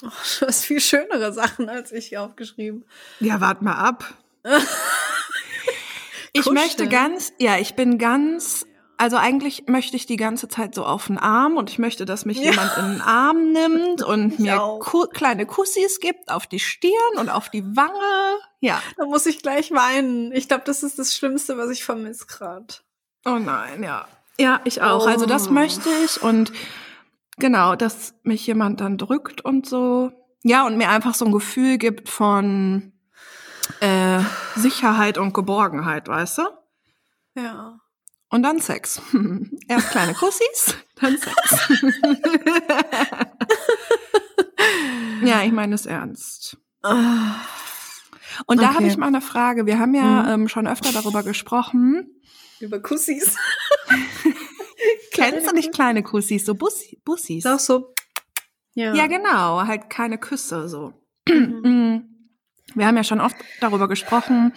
Oh, du hast viel schönere Sachen als ich aufgeschrieben. Ja, wart mal ab. ich möchte ganz, ja, ich bin ganz, also eigentlich möchte ich die ganze Zeit so auf den Arm und ich möchte, dass mich Ja. jemand in den Arm nimmt und Ich mir ku kleine Kussis gibt auf die Stirn und auf die Wange. Ja. Da muss ich gleich weinen. Ich glaube, das ist das Schlimmste, was ich vermisse gerade. Oh nein, ja. Ja, ich auch. Also das Oh. möchte ich und genau, dass mich jemand dann drückt und so. Ja, und mir einfach so ein Gefühl gibt von äh, Sicherheit und Geborgenheit, weißt du? Ja. Und dann Sex. Erst kleine Kussis, dann Sex. ja, ich meine es ernst. Ah. Und da Okay. habe ich mal eine Frage. Wir haben ja Mhm. ähm, schon öfter darüber gesprochen. Über Kussis. Kennst du nicht kleine Kussis, so Bus Bussis? Doch so. Ja. Ja, genau, halt keine Küsse so. Mhm. Wir haben ja schon oft darüber gesprochen,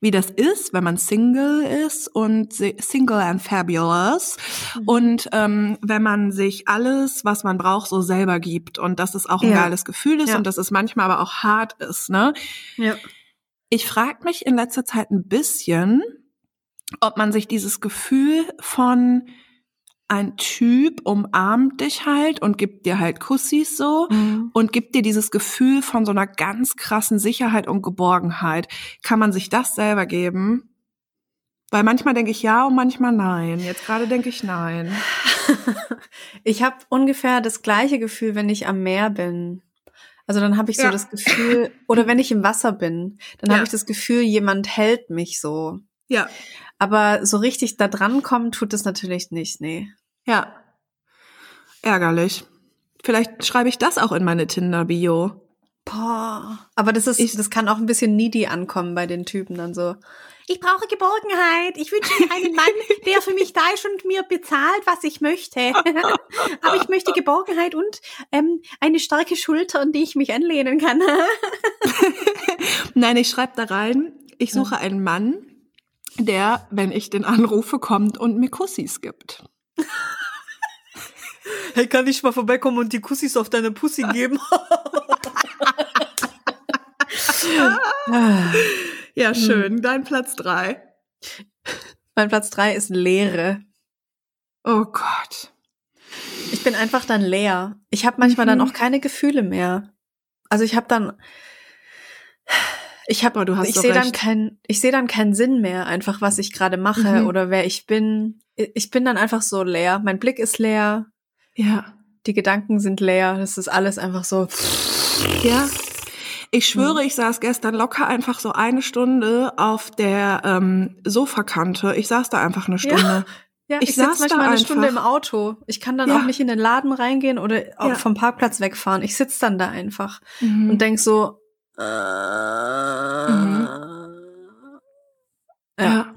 wie das ist, wenn man Single ist und si- Single and Fabulous Mhm. und ähm, wenn man sich alles, was man braucht, so selber gibt und dass es auch ein Ja. geiles Gefühl ist Ja. und dass es manchmal aber auch hart ist. Ne? Ja. Ich frage mich in letzter Zeit ein bisschen, ob man sich dieses Gefühl von ein Typ umarmt dich halt und gibt dir halt Kussis so Mhm. und gibt dir dieses Gefühl von so einer ganz krassen Sicherheit und Geborgenheit. Kann man sich das selber geben? Weil manchmal denke ich ja und manchmal nein. Jetzt gerade denke ich nein. Ich habe ungefähr das gleiche Gefühl, wenn ich am Meer bin. Also dann habe ich so Ja. das Gefühl, oder wenn ich im Wasser bin, dann Ja. habe ich das Gefühl, jemand hält mich so. Ja. Aber so richtig da dran kommen tut es natürlich nicht, nee. Ja. Ärgerlich. Vielleicht schreibe ich das auch in meine Tinder-Bio. Boah. Aber das ist, Ich- das kann auch ein bisschen needy ankommen bei den Typen dann so. Ich brauche Geborgenheit. Ich wünsche mir einen Mann, der für mich da ist und mir bezahlt, was ich möchte. Aber ich möchte Geborgenheit und ähm, eine starke Schulter, an die ich mich anlehnen kann. Nein, ich schreibe da rein, ich suche einen Mann, der, wenn ich den anrufe, kommt und mir Kussis gibt. Hey, kann ich mal vorbeikommen und die Kussis auf deine Pussy geben? Ja, schön. Dein Platz drei. mein Platz drei ist Leere. Oh Gott. Ich bin einfach dann leer. Ich habe manchmal dann Mhm. auch keine Gefühle mehr. Also ich habe dann ich habe Aber du hast ich sehe dann keinen ich sehe dann keinen Sinn mehr einfach was ich gerade mache Mhm. oder wer ich bin. Ich bin dann einfach so leer. Mein Blick ist leer, Ja. die Gedanken sind leer. Das ist alles einfach so Ja. Ich schwöre, ich saß gestern locker einfach so eine Stunde auf der ähm, Sofakante. Ich saß da einfach eine Stunde. Ja, Ich ich, sitze saß manchmal eine Stunde im einfach. Auto. Ich kann dann Ja. auch nicht in den Laden reingehen oder auch Ja. vom Parkplatz wegfahren. Ich sitze dann da einfach Mhm. und denk so. Äh, Ja.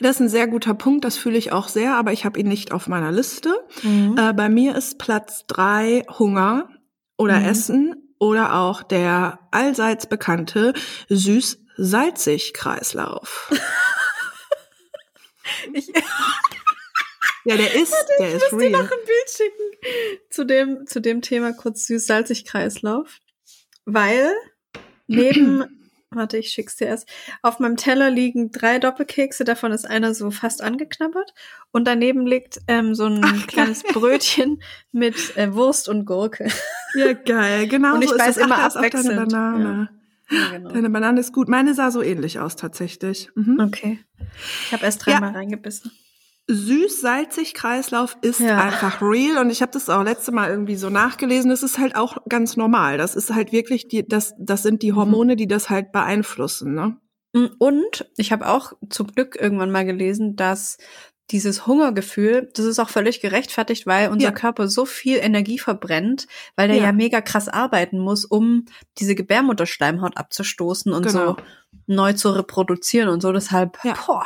Das ist ein sehr guter Punkt, das fühle ich auch sehr, aber ich habe ihn nicht auf meiner Liste. Mhm. Äh, bei mir ist Platz drei Hunger oder Mhm. Essen oder auch der allseits bekannte süß-salzig-Kreislauf. Ich, Ja, der ist, der ist muss dir noch real. ein Bild schicken zu dem, zu dem Thema kurz süß-salzig-Kreislauf. Weil neben, warte, ich schick's dir erst, auf meinem Teller liegen drei Doppelkekse, davon ist einer so fast angeknabbert. Und daneben liegt ähm, so ein Ach, kleines geil. Brötchen mit äh, Wurst und Gurke. Ja, geil, genau. Und ich so. Ach, immer abwechselnd, Deine Banane. Ja, genau. Deine Banane ist gut. Meine sah so ähnlich aus tatsächlich. Mhm. Okay. Ich habe erst dreimal reingebissen. Süß-salzig-Kreislauf ist Ja. einfach real und ich habe das auch letzte Mal irgendwie so nachgelesen. Das ist halt auch ganz normal. Das ist halt wirklich die, das, das sind die Hormone, die das halt beeinflussen. Ne? Mm, Und ich habe auch zum Glück irgendwann mal gelesen, dass dieses Hungergefühl, das ist auch völlig gerechtfertigt, weil unser Ja. Körper so viel Energie verbrennt, weil der Ja. ja, mega krass arbeiten muss, um diese Gebärmutterschleimhaut abzustoßen und Genau. so neu zu reproduzieren und so. Deshalb, Ja. boah.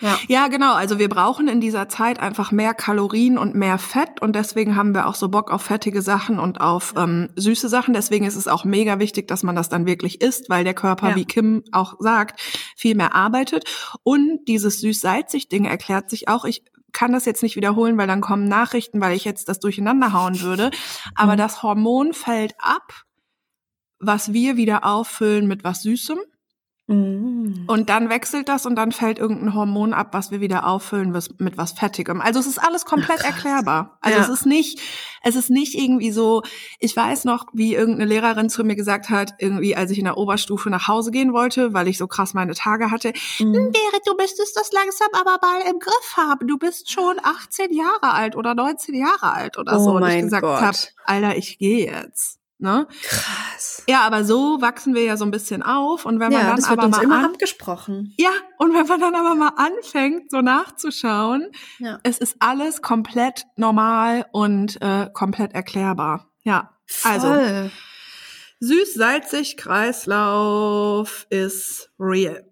Ja. Ja, genau. Also wir brauchen in dieser Zeit einfach mehr Kalorien und mehr Fett und deswegen haben wir auch so Bock auf fettige Sachen und auf ähm, süße Sachen. Deswegen ist es auch mega wichtig, dass man das dann wirklich isst, weil der Körper, Ja. wie Kim auch sagt, viel mehr arbeitet. Und dieses süß-salzig-Ding erklärt sich auch. Ich kann das jetzt nicht wiederholen, weil dann kommen Nachrichten, weil ich jetzt das durcheinander hauen würde. Aber Mhm. das Hormon fällt ab, was wir wieder auffüllen mit was Süßem. Mm. Und dann wechselt das und dann fällt irgendein Hormon ab, was wir wieder auffüllen was- mit was Fettigem. Also es ist alles komplett Ach, erklärbar. Also Ja. es ist nicht, es ist nicht irgendwie so, ich weiß noch, wie irgendeine Lehrerin zu mir gesagt hat, irgendwie als ich in der Oberstufe nach Hause gehen wollte, weil ich so krass meine Tage hatte, Mm. Berit, du müsstest das langsam aber mal im Griff haben. Du bist schon 18 Jahre alt oder 19 Jahre alt oder Oh so. Und ich gesagt habe, Alter, ich gehe jetzt. Ne? Krass. Ja, aber so wachsen wir ja so ein bisschen auf und wenn man Ja, dann das wird aber uns mal immer abgesprochen. ja, und wenn man dann aber mal anfängt, so nachzuschauen, Ja. es ist alles komplett normal und äh, komplett erklärbar. Ja, also Voll. süß-salzig Kreislauf ist real.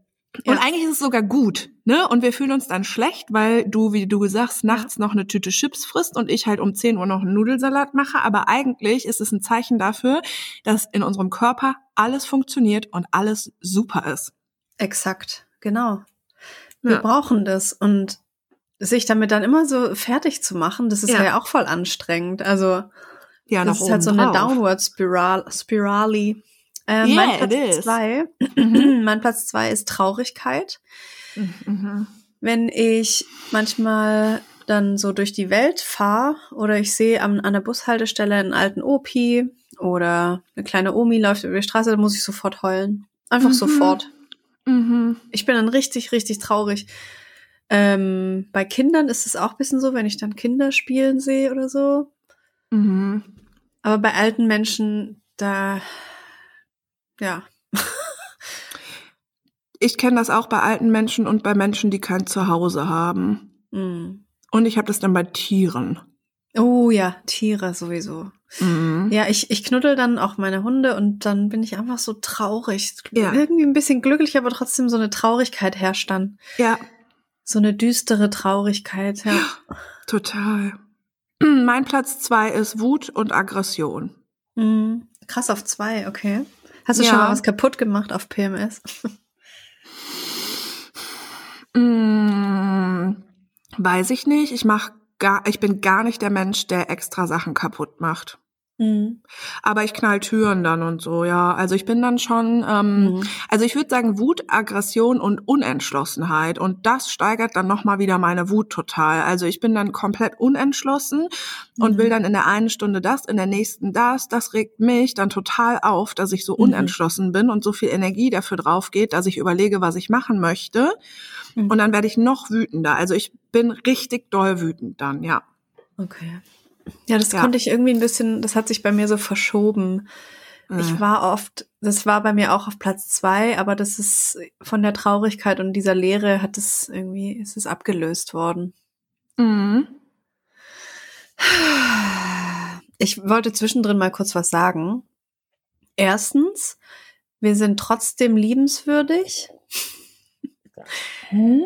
Ja. Und eigentlich ist es sogar gut, ne? Und wir fühlen uns dann schlecht, weil du, wie du sagst, nachts noch eine Tüte Chips frisst und ich halt um 10 Uhr noch einen Nudelsalat mache. Aber eigentlich ist es ein Zeichen dafür, dass in unserem Körper alles funktioniert und alles super ist. Exakt, genau. Wir Ja. brauchen das und sich damit dann immer so fertig zu machen, das ist Ja. ja, auch voll anstrengend. Also Ja, das ist halt so eine. Downward Spiral, Spirali. Äh, Yeah, mein Platz zwei, Mhm. mein Platz zwei ist Traurigkeit. Mhm. Wenn ich manchmal dann so durch die Welt fahre oder ich sehe an, an der Bushaltestelle einen alten Opi oder eine kleine Omi läuft über die Straße, dann muss ich sofort heulen. Einfach Mhm. sofort. Mhm. Ich bin dann richtig, richtig traurig. Ähm, bei Kindern ist es auch ein bisschen so, wenn ich dann Kinder spielen sehe oder so. Mhm. Aber bei alten Menschen, da, ja. Ich kenne das auch bei alten Menschen und bei Menschen, die kein Zuhause haben. Mm. Und ich habe das dann bei Tieren. Oh ja, Tiere sowieso. Mhm. Ja, ich, ich knuddel dann auch meine Hunde und dann bin ich einfach so traurig. Ja. Irgendwie ein bisschen glücklich, aber trotzdem so eine Traurigkeit herrscht dann. Ja, So eine düstere Traurigkeit, ja. total. Mein Platz zwei ist Wut und Aggression. Mhm. Krass auf zwei, okay. Hast du Ja. schon mal was kaputt gemacht auf PMS? Mm, weiß ich nicht. Ich mach gar, ich bin gar nicht der Mensch, der extra Sachen kaputt macht. Mhm. Aber ich knall Türen dann und so, ja. Also ich bin dann schon, ähm, Mhm. also ich würde sagen Wut, Aggression und Unentschlossenheit. Und das steigert dann nochmal wieder meine Wut total. Also ich bin dann komplett unentschlossen und Mhm. will dann in der einen Stunde das, in der nächsten das. Das regt mich dann total auf, dass ich so Mhm. unentschlossen bin und so viel Energie dafür drauf geht, dass ich überlege, was ich machen möchte. Mhm. Und dann werde ich noch wütender. Also ich bin richtig doll wütend dann, ja. Okay. Ja, das Ja. konnte ich irgendwie ein bisschen, das hat sich bei mir so verschoben. Ich Äh. war oft, das war bei mir auch auf Platz zwei, aber das ist von der Traurigkeit und dieser Leere hat es irgendwie, ist es abgelöst worden. Mhm. Ich wollte zwischendrin mal kurz was sagen. Erstens, wir sind trotzdem liebenswürdig, Hm?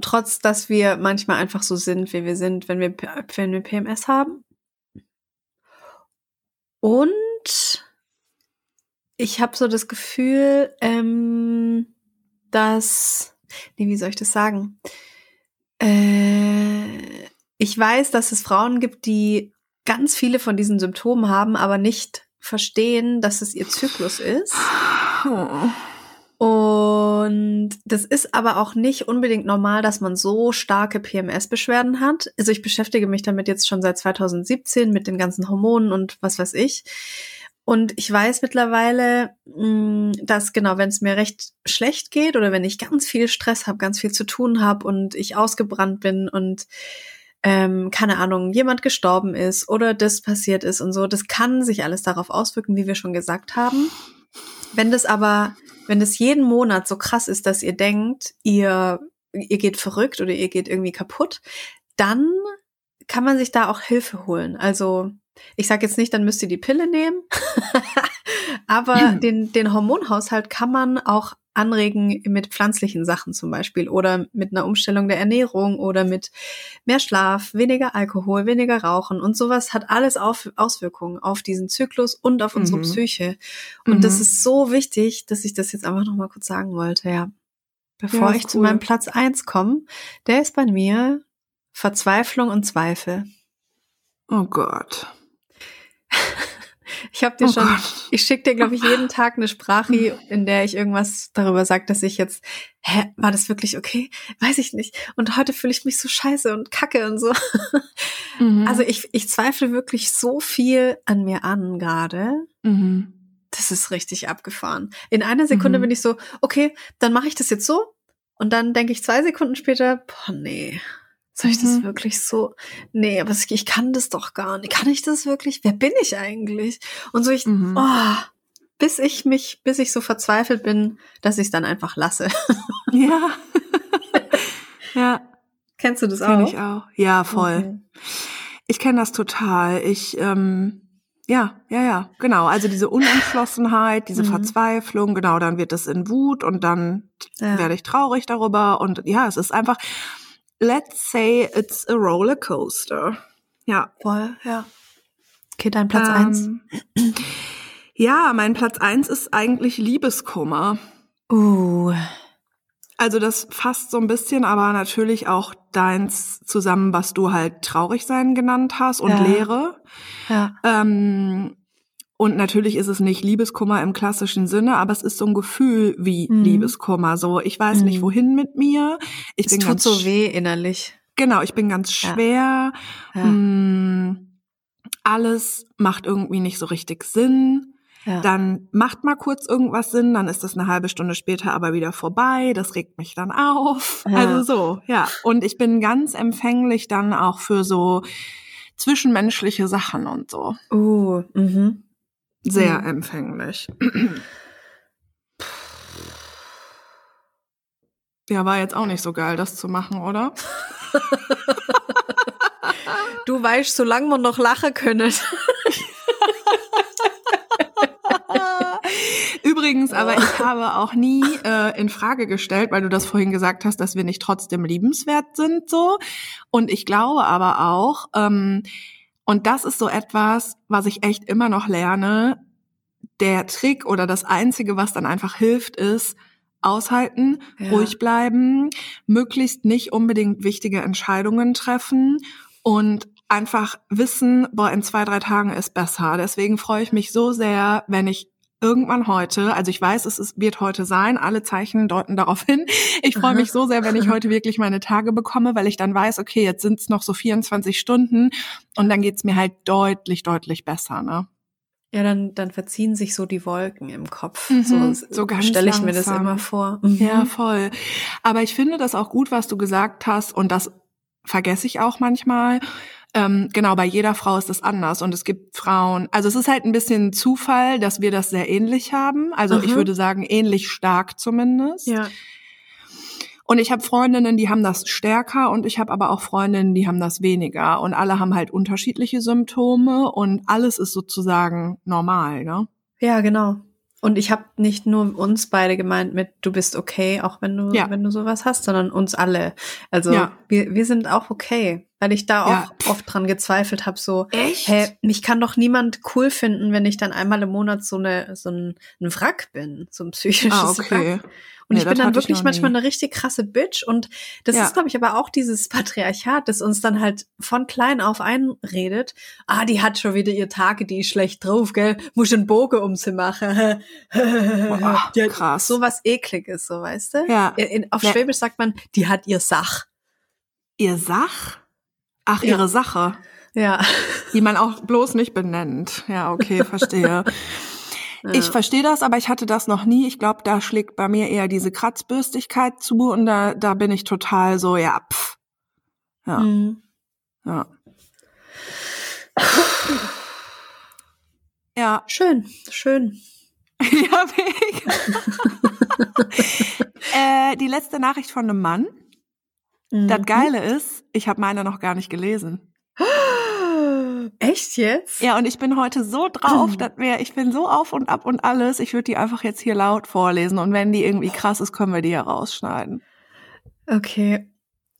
Trotz dass wir manchmal einfach so sind, wie wir sind, wenn wir, wenn wir PMS haben. Und ich habe so das Gefühl, ähm, dass, nee, wie soll ich das sagen? Äh, ich weiß, dass es Frauen gibt, die ganz viele von diesen Symptomen haben, aber nicht verstehen, dass es ihr Zyklus ist. Oh. Und das ist aber auch nicht unbedingt normal, dass man so starke PMS-Beschwerden hat. Also ich beschäftige mich damit jetzt schon seit 2017 mit den ganzen Hormonen und was weiß ich. Und ich weiß mittlerweile, mh, dass genau, wenn es mir recht schlecht geht oder wenn ich ganz viel Stress habe, ganz viel zu tun habe und ich ausgebrannt bin und ähm, keine Ahnung, jemand gestorben ist oder das passiert ist und so, das kann sich alles darauf auswirken, wie wir schon gesagt haben. Wenn das aber, wenn das jeden Monat so krass ist, dass ihr denkt, ihr, ihr geht verrückt oder ihr geht irgendwie kaputt, dann kann man sich da auch Hilfe holen. Also ich sage jetzt nicht, dann müsst ihr die Pille nehmen, aber den, den Hormonhaushalt kann man auch anregen mit pflanzlichen Sachen zum Beispiel oder mit einer Umstellung der Ernährung oder mit mehr Schlaf, weniger Alkohol, weniger Rauchen und sowas hat alles auf, Auswirkungen auf diesen Zyklus und auf unsere Mhm. Psyche. Und das Mhm. ist so wichtig, dass ich das jetzt einfach nochmal kurz sagen wollte, ja. Bevor Ja, ich ist zu cool. meinem Platz eins komme, der ist bei mir Verzweiflung und Zweifel. Oh Gott. Ich habe dir Oh schon, Gott. ich schicke dir, glaube ich, jeden Tag eine Sprache, in der ich irgendwas darüber sage, dass ich jetzt, hä, war das wirklich okay? Weiß ich nicht. Und heute fühle ich mich so scheiße und kacke und so. Mhm. Also ich, ich zweifle wirklich so viel an mir an gerade. Mhm. Das ist richtig abgefahren. In einer Sekunde Mhm. bin ich so, okay, dann mache ich das jetzt so. Und dann denke ich zwei Sekunden später, boah, nee. Soll ich das Mhm. wirklich so? Nee, aber ich kann das doch gar nicht. Kann ich das wirklich? Wer bin ich eigentlich? Und so ich, Mhm. oh, bis ich mich, bis ich so verzweifelt bin, dass ich es dann einfach lasse. Ja. ja, Kennst du das kenne auch? ich auch. Ja, voll. Okay. Ich kenne das total. Ich, ähm, ja, ja, ja, genau. Also diese Unentschlossenheit, diese Mhm. Verzweiflung, genau, dann wird es in Wut und dann Ja. werde ich traurig darüber. Und ja, es ist einfach, let's say it's a roller coaster. Ja. Voll, ja. Okay, dein Platz eins. Ähm, Ja, mein Platz eins ist eigentlich Liebeskummer. Uh. Also das fasst so ein bisschen, aber natürlich auch deins zusammen, was du halt traurig sein genannt hast und Ja. Leere. Ja. Ähm, und natürlich ist es nicht Liebeskummer im klassischen Sinne, aber es ist so ein Gefühl wie Mhm. Liebeskummer. So, ich weiß Mhm. nicht wohin mit mir. Ich Es bin tut ganz so weh innerlich. Genau, ich bin ganz Ja. schwer. Ja. Mm, alles macht irgendwie nicht so richtig Sinn. ja. Dann macht mal kurz irgendwas Sinn, dann ist das eine halbe Stunde später aber wieder vorbei. Das regt mich dann auf. Ja. Also so, ja. Und ich bin ganz empfänglich dann auch für so zwischenmenschliche Sachen und so. Uh, mhm. Sehr Mhm. empfänglich. Ja, war jetzt auch nicht so geil, das zu machen, oder? Du weißt, solange wir noch lachen können. Übrigens, aber ich habe auch nie äh, in Frage gestellt, weil du das vorhin gesagt hast, dass wir nicht trotzdem liebenswert sind, so. Und ich glaube aber auch, ähm, und das ist so etwas, was ich echt immer noch lerne. Der Trick oder das Einzige, was dann einfach hilft, ist, aushalten, ja. ruhig bleiben, möglichst nicht unbedingt wichtige Entscheidungen treffen und einfach wissen, boah, in zwei, drei Tagen ist besser. Deswegen freue ich mich so sehr, wenn ich irgendwann heute, also ich weiß, es ist, wird heute sein, alle Zeichen deuten darauf hin. Ich freue mich so sehr, wenn ich heute wirklich meine Tage bekomme, weil ich dann weiß, okay, jetzt sind es noch so 24 Stunden und dann geht's mir halt deutlich, deutlich besser, ne? Ja, dann, dann verziehen sich so die Wolken im Kopf. Mhm, so so stelle ich mir das immer vor. Mhm. Ja, voll. Aber ich finde das auch gut, was du gesagt hast und das vergesse ich auch manchmal. Ähm, genau, bei jeder Frau ist das anders und es gibt Frauen, also es ist halt ein bisschen Zufall, dass wir das sehr ähnlich haben. Also mhm. ich würde sagen, ähnlich stark zumindest. Ja. Und ich habe Freundinnen, die haben das stärker und ich habe aber auch Freundinnen, die haben das weniger. Und alle haben halt unterschiedliche Symptome und alles ist sozusagen normal, ne? Ja, genau. Und ich habe nicht nur uns beide gemeint mit du bist okay, auch wenn du ja. wenn du sowas hast, sondern uns alle. Also ja. wir, wir sind auch okay, weil ich da ja. auch oft dran gezweifelt habe so, Echt? hä, mich kann doch niemand cool finden, wenn ich dann einmal im Monat so eine so ein, ein Wrack bin, so ein psychisches ah, okay. Wrack. Und nee, ich bin dann wirklich manchmal nie. eine richtig krasse Bitch. Und das ja. ist, glaube ich, aber auch dieses Patriarchat, das uns dann halt von klein auf einredet. Ah, die hat schon wieder ihr Tage, die ist schlecht drauf, gell? Muss einen Bogen um sie machen. Boah, krass. So was ekliges, so weißt du? Ja. In, auf Schwäbisch sagt man, die hat ihr Sach. Ihr Sach? Ach, ja. ihre Sache. Ja. Die man auch bloß nicht benennt. Ja, okay, verstehe. Ich verstehe das, aber ich hatte das noch nie. Ich glaube, da schlägt bei mir eher diese Kratzbürstigkeit zu und da, da bin ich total so, ja, pff. Ja. Mhm. Ja. Ja. Schön, schön. ja, mega. äh, die letzte Nachricht von einem Mann. Mhm. Das Geile ist, ich habe meine noch gar nicht gelesen. Echt jetzt? Ja, und ich bin heute so drauf, oh. dass wir, ich bin so auf und ab und alles. Ich würde die einfach jetzt hier laut vorlesen und wenn die irgendwie krass ist, können wir die ja rausschneiden. Okay.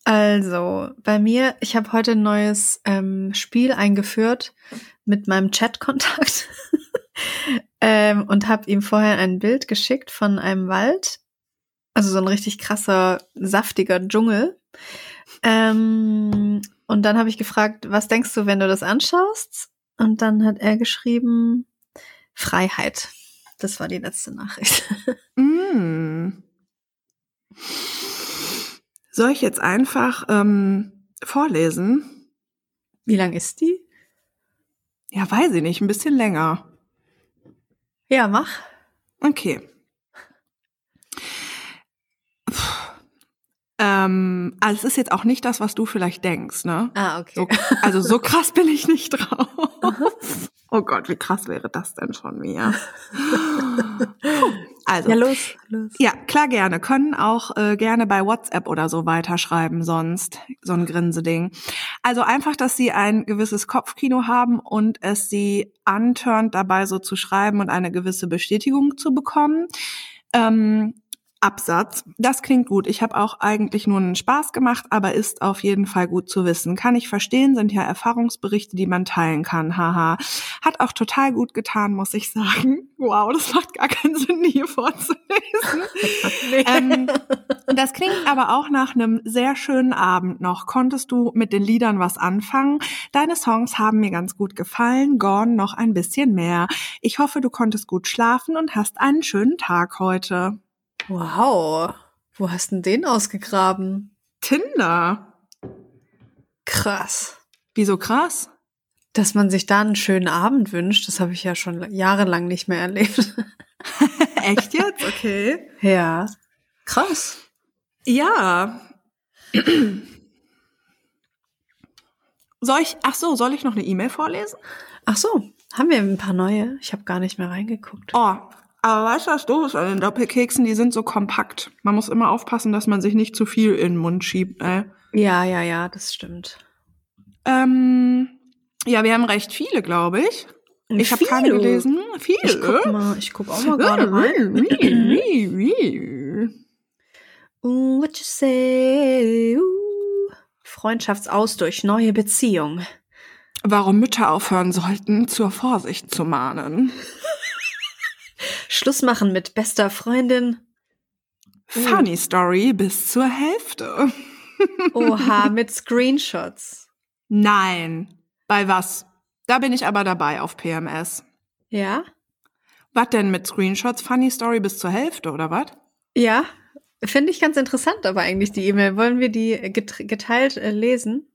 Also, bei mir, ich habe heute ein neues ähm, Spiel eingeführt mit meinem Chatkontakt ähm, und habe ihm vorher ein Bild geschickt von einem Wald. Also so ein richtig krasser, saftiger Dschungel. Ähm, und dann habe ich gefragt, was denkst du, wenn du das anschaust? Und dann hat er geschrieben, Freiheit. Das war die letzte Nachricht. Mm. Soll ich jetzt einfach ähm, vorlesen? Wie lang ist die? Ja, weiß ich nicht, ein bisschen länger. Ja, mach. Okay. Ähm, also es ist jetzt auch nicht das, was du vielleicht denkst, ne? Ah, okay. So, also so krass bin ich nicht drauf. oh Gott, wie krass wäre das denn schon mir? Also, ja, los, los. Ja, klar gerne. Können auch äh, gerne bei WhatsApp oder so weiterschreiben sonst. So ein Grinseding. Also einfach, dass sie ein gewisses Kopfkino haben und es sie antörnt, dabei so zu schreiben und eine gewisse Bestätigung zu bekommen. Ähm, Absatz. Das klingt gut. Ich habe auch eigentlich nur einen Spaß gemacht, aber ist auf jeden Fall gut zu wissen. Kann ich verstehen, sind ja Erfahrungsberichte, die man teilen kann. Haha. Hat auch total gut getan, muss ich sagen. Wow, das macht gar keinen Sinn, hier vorzulesen. nee. ähm, das klingt aber auch nach einem sehr schönen Abend noch. Konntest du mit den Liedern was anfangen? Deine Songs haben mir ganz gut gefallen, Gorn noch ein bisschen mehr. Ich hoffe, du konntest gut schlafen und hast einen schönen Tag heute. Wow. Wo hast denn den ausgegraben? Tinder. Krass. Wieso krass? Dass man sich da einen schönen Abend wünscht, das habe ich ja schon jahrelang nicht mehr erlebt. Echt jetzt? Okay. Ja. Krass. Ja. Soll ich, ach so, soll ich noch eine E-Mail vorlesen? Ach so, haben wir ein paar neue? Ich habe gar nicht mehr reingeguckt. Oh, aber weißt du, was doof ist an den Doppelkeksen? Die sind so kompakt. Man muss immer aufpassen, dass man sich nicht zu viel in den Mund schiebt, ey. Ja, ja, ja, das stimmt. Ähm, ja, wir haben recht viele, glaube ich. Ich habe keine gelesen. Viele. Ich guck mal, ich guck auch mal gerade rein. What you say? Uh. Freundschaftsaustausch, neue Beziehung. Warum Mütter aufhören sollten, zur Vorsicht zu mahnen. Schluss machen mit bester Freundin. Funny Story bis zur Hälfte. Oha, mit Screenshots. Nein. Bei was? Da bin ich aber dabei auf PMS. Ja? Was denn mit Screenshots? Funny Story bis zur Hälfte, oder was? Ja, finde ich ganz interessant, aber eigentlich die E-Mail. Wollen wir die get- geteilt äh, lesen?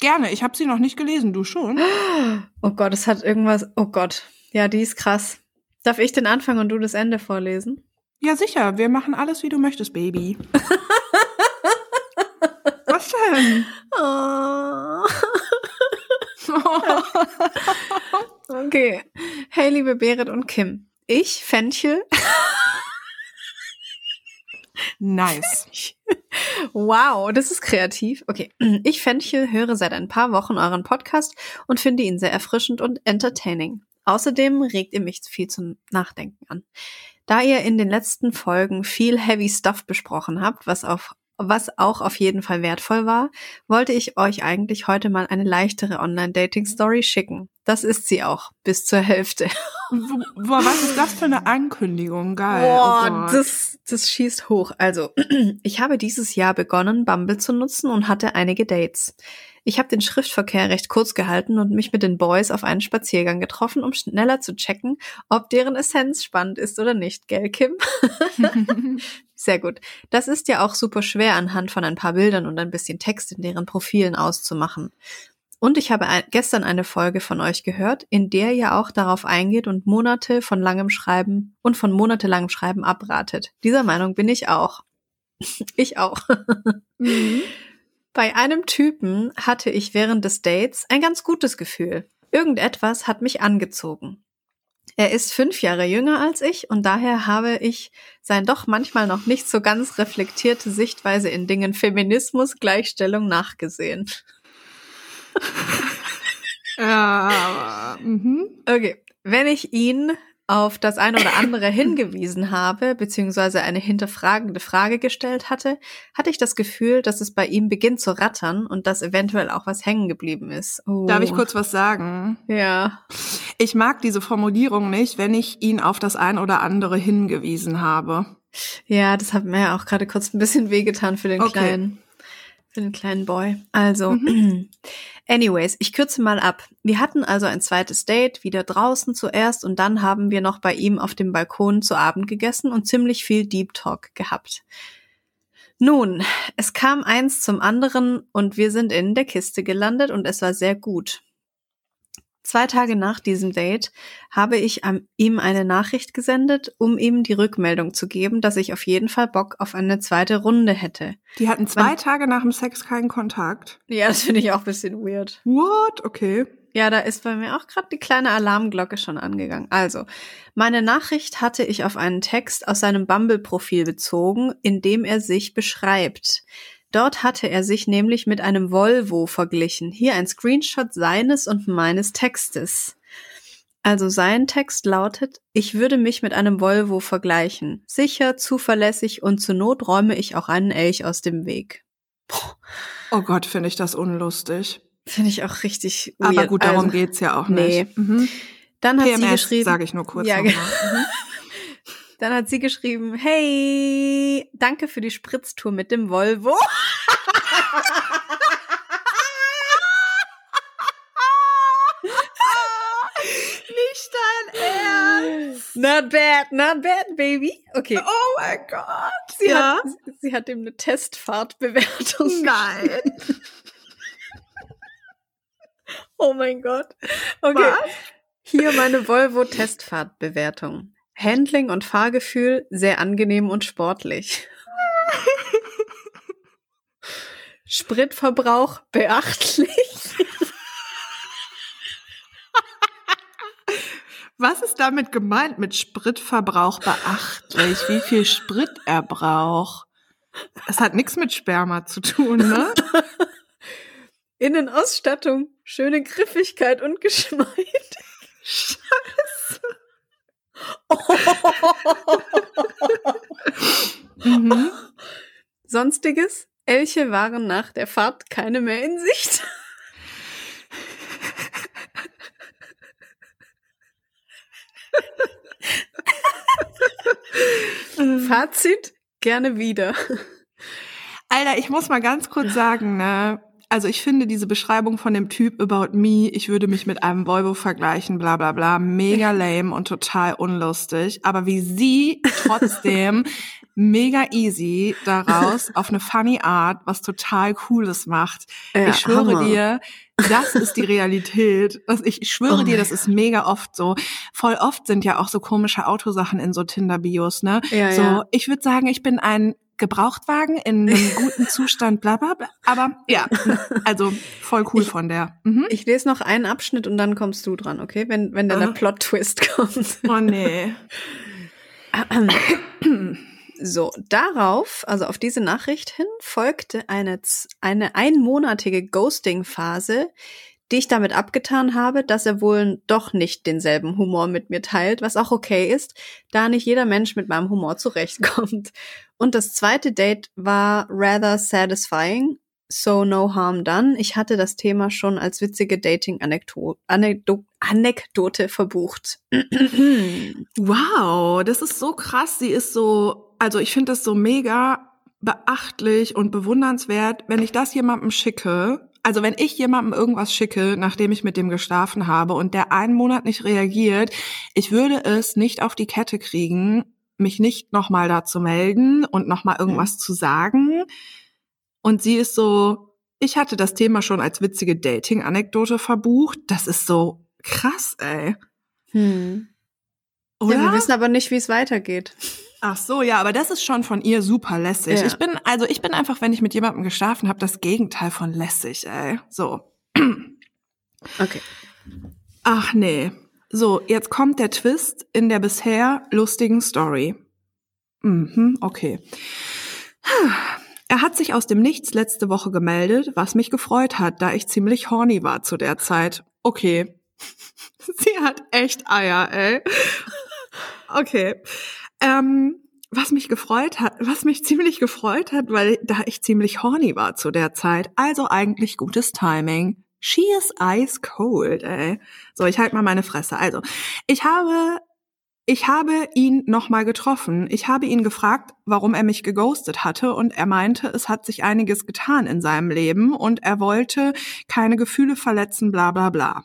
Gerne, ich habe sie noch nicht gelesen, du schon? Oh Gott, es hat irgendwas. Oh Gott. Ja, die ist krass. Darf ich den Anfang und du das Ende vorlesen? Ja, sicher, wir machen alles, wie du möchtest, Baby. was denn? Oh. Okay. Hey, liebe Berit und Kim. Ich, Fenchel. nice. Wow, das ist kreativ. Okay. Ich, Fenchel, höre seit ein paar Wochen euren Podcast und finde ihn sehr erfrischend und entertaining. Außerdem regt ihr mich viel zum Nachdenken an. Da ihr in den letzten Folgen viel Heavy Stuff besprochen habt, was auf was auch auf jeden Fall wertvoll war, wollte ich euch eigentlich heute mal eine leichtere Online-Dating-Story schicken. Das ist sie auch, bis zur Hälfte. Wo, was ist das für eine Ankündigung? Geil. Boah, oh das, das schießt hoch. Also, ich habe dieses Jahr begonnen, Bumble zu nutzen und hatte einige Dates. Ich habe den Schriftverkehr recht kurz gehalten und mich mit den Boys auf einen Spaziergang getroffen, um schneller zu checken, ob deren Essenz spannend ist oder nicht, gell, Kim? Sehr gut. Das ist ja auch super schwer anhand von ein paar Bildern und ein bisschen Text in deren Profilen auszumachen. Und ich habe gestern eine Folge von euch gehört, in der ihr auch darauf eingeht und Monate von langem Schreiben und von monatelangem Schreiben abratet. Dieser Meinung bin ich auch. ich auch. Mhm. Bei einem Typen hatte ich während des Dates ein ganz gutes Gefühl. Irgendetwas hat mich angezogen. Er ist fünf Jahre jünger als ich und daher habe ich sein doch manchmal noch nicht so ganz reflektierte Sichtweise in Dingen Feminismus, Gleichstellung nachgesehen. Ja, mhm. Okay, wenn ich ihn auf das eine oder andere hingewiesen habe, beziehungsweise eine hinterfragende Frage gestellt hatte, hatte ich das Gefühl, dass es bei ihm beginnt zu rattern und dass eventuell auch was hängen geblieben ist. Oh. Darf ich kurz was sagen? Ja. Ich mag diese Formulierung nicht, wenn ich ihn auf das ein oder andere hingewiesen habe. Ja, das hat mir ja auch gerade kurz ein bisschen wehgetan für den Okay. kleinen, für den kleinen Boy. Also, Mhm. anyways, ich kürze mal ab. Wir hatten also ein zweites Date, wieder draußen zuerst und dann haben wir noch bei ihm auf dem Balkon zu Abend gegessen und ziemlich viel Deep Talk gehabt. Nun, es kam eins zum anderen und wir sind in der Kiste gelandet und es war sehr gut. Zwei Tage nach diesem Date habe ich am, ihm eine Nachricht gesendet, um ihm die Rückmeldung zu geben, dass ich auf jeden Fall Bock auf eine zweite Runde hätte. Die hatten zwei Man- Tage nach dem Sex keinen Kontakt. Ja, das finde ich auch ein bisschen weird. What? Okay. Ja, da ist bei mir auch gerade die kleine Alarmglocke schon angegangen. Also, meine Nachricht hatte ich auf einen Text aus seinem Bumble-Profil bezogen, in dem er sich beschreibt. Dort hatte er sich nämlich mit einem Volvo verglichen. Hier ein Screenshot seines und meines Textes. Also sein Text lautet, ich würde mich mit einem Volvo vergleichen. Sicher, zuverlässig und zur Not räume ich auch einen Elch aus dem Weg. Oh Gott, finde ich das unlustig. Finde ich auch richtig weird. Aber gut, darum Also, geht's ja auch nee. nicht. Mhm. Dann hat sie PMS, geschrieben, sage ich nur kurz Ja, nochmal. Dann hat sie geschrieben, hey, danke für die Spritztour mit dem Volvo. Nicht dein Ernst. Not bad, not bad, baby. Okay. Oh mein Gott. Sie, ja. hat, sie hat ihm eine Testfahrtbewertung. Nein. Oh mein Gott. Okay. Was? Hier meine Volvo-Testfahrtbewertung. Handling und Fahrgefühl sehr angenehm und sportlich. Spritverbrauch beachtlich. Was ist damit gemeint mit Spritverbrauch beachtlich? Wie viel Sprit er braucht? Es hat nichts mit Sperma zu tun, ne? Innenausstattung, schöne Griffigkeit und Geschmeid. Mhm. Sonstiges, Elche waren nach der Fahrt keine mehr in Sicht. Fazit, gerne wieder. Alter, ich muss mal ganz kurz sagen, ne? Also ich finde diese Beschreibung von dem Typ About Me, ich würde mich mit einem Volvo vergleichen, bla bla bla, mega lame und total unlustig. Aber wie sie trotzdem mega easy daraus auf eine funny Art was total Cooles macht. Ja, ich schwöre Hammer. dir, das ist die Realität. Ich schwöre oh dir, das ist mega oft so. Voll oft sind ja auch so komische Autosachen in so Tinder-Bios, ne? Ja, so, ja. ich würde sagen, ich bin ein Gebrauchtwagen in einem guten Zustand, bla bla bla. Aber ja, also voll cool ich, von der. Mhm. Ich lese noch einen Abschnitt und dann kommst du dran, okay? Wenn, wenn dann der Plot-Twist kommt. Oh nee. So, darauf, also auf diese Nachricht hin, folgte eine, eine einmonatige Ghosting-Phase, die ich damit abgetan habe, dass er wohl doch nicht denselben Humor mit mir teilt, was auch okay ist, da nicht jeder Mensch mit meinem Humor zurechtkommt. Und das zweite Date war rather satisfying, so no harm done. Ich hatte das Thema schon als witzige Dating-Anekdote Anekdo Anekdote verbucht. wow, das ist so krass. Sie ist so, also ich finde das so mega beachtlich und bewundernswert, wenn ich das jemandem schicke, also wenn ich jemandem irgendwas schicke, nachdem ich mit dem geschlafen habe und der einen Monat nicht reagiert, ich würde es nicht auf die Kette kriegen, mich nicht nochmal da zu melden und nochmal irgendwas mhm. zu sagen. Und sie ist so, ich hatte das Thema schon als witzige Dating-Anekdote verbucht. Das ist so krass, ey. Hm. Oder? Ja, wir wissen aber nicht, wie es weitergeht. Ach so, ja, aber das ist schon von ihr super lässig. Ja. Ich bin, also ich bin einfach, wenn ich mit jemandem geschlafen habe, das Gegenteil von lässig, ey. So. Okay. Ach nee. So, jetzt kommt der Twist in der bisher lustigen Story. Mhm, okay. Er hat sich aus dem Nichts letzte Woche gemeldet, was mich gefreut hat, da ich ziemlich horny war zu der Zeit. Okay. Sie hat echt Eier, ey. Okay. Ähm, was mich gefreut hat, was mich ziemlich gefreut hat, weil da ich ziemlich horny war zu der Zeit. Also eigentlich gutes Timing. She is ice cold, ey. So, ich halte mal meine Fresse. Also, ich habe ich habe ihn nochmal getroffen. Ich habe ihn gefragt, warum er mich geghostet hatte und er meinte, es hat sich einiges getan in seinem Leben und er wollte keine Gefühle verletzen, bla bla bla.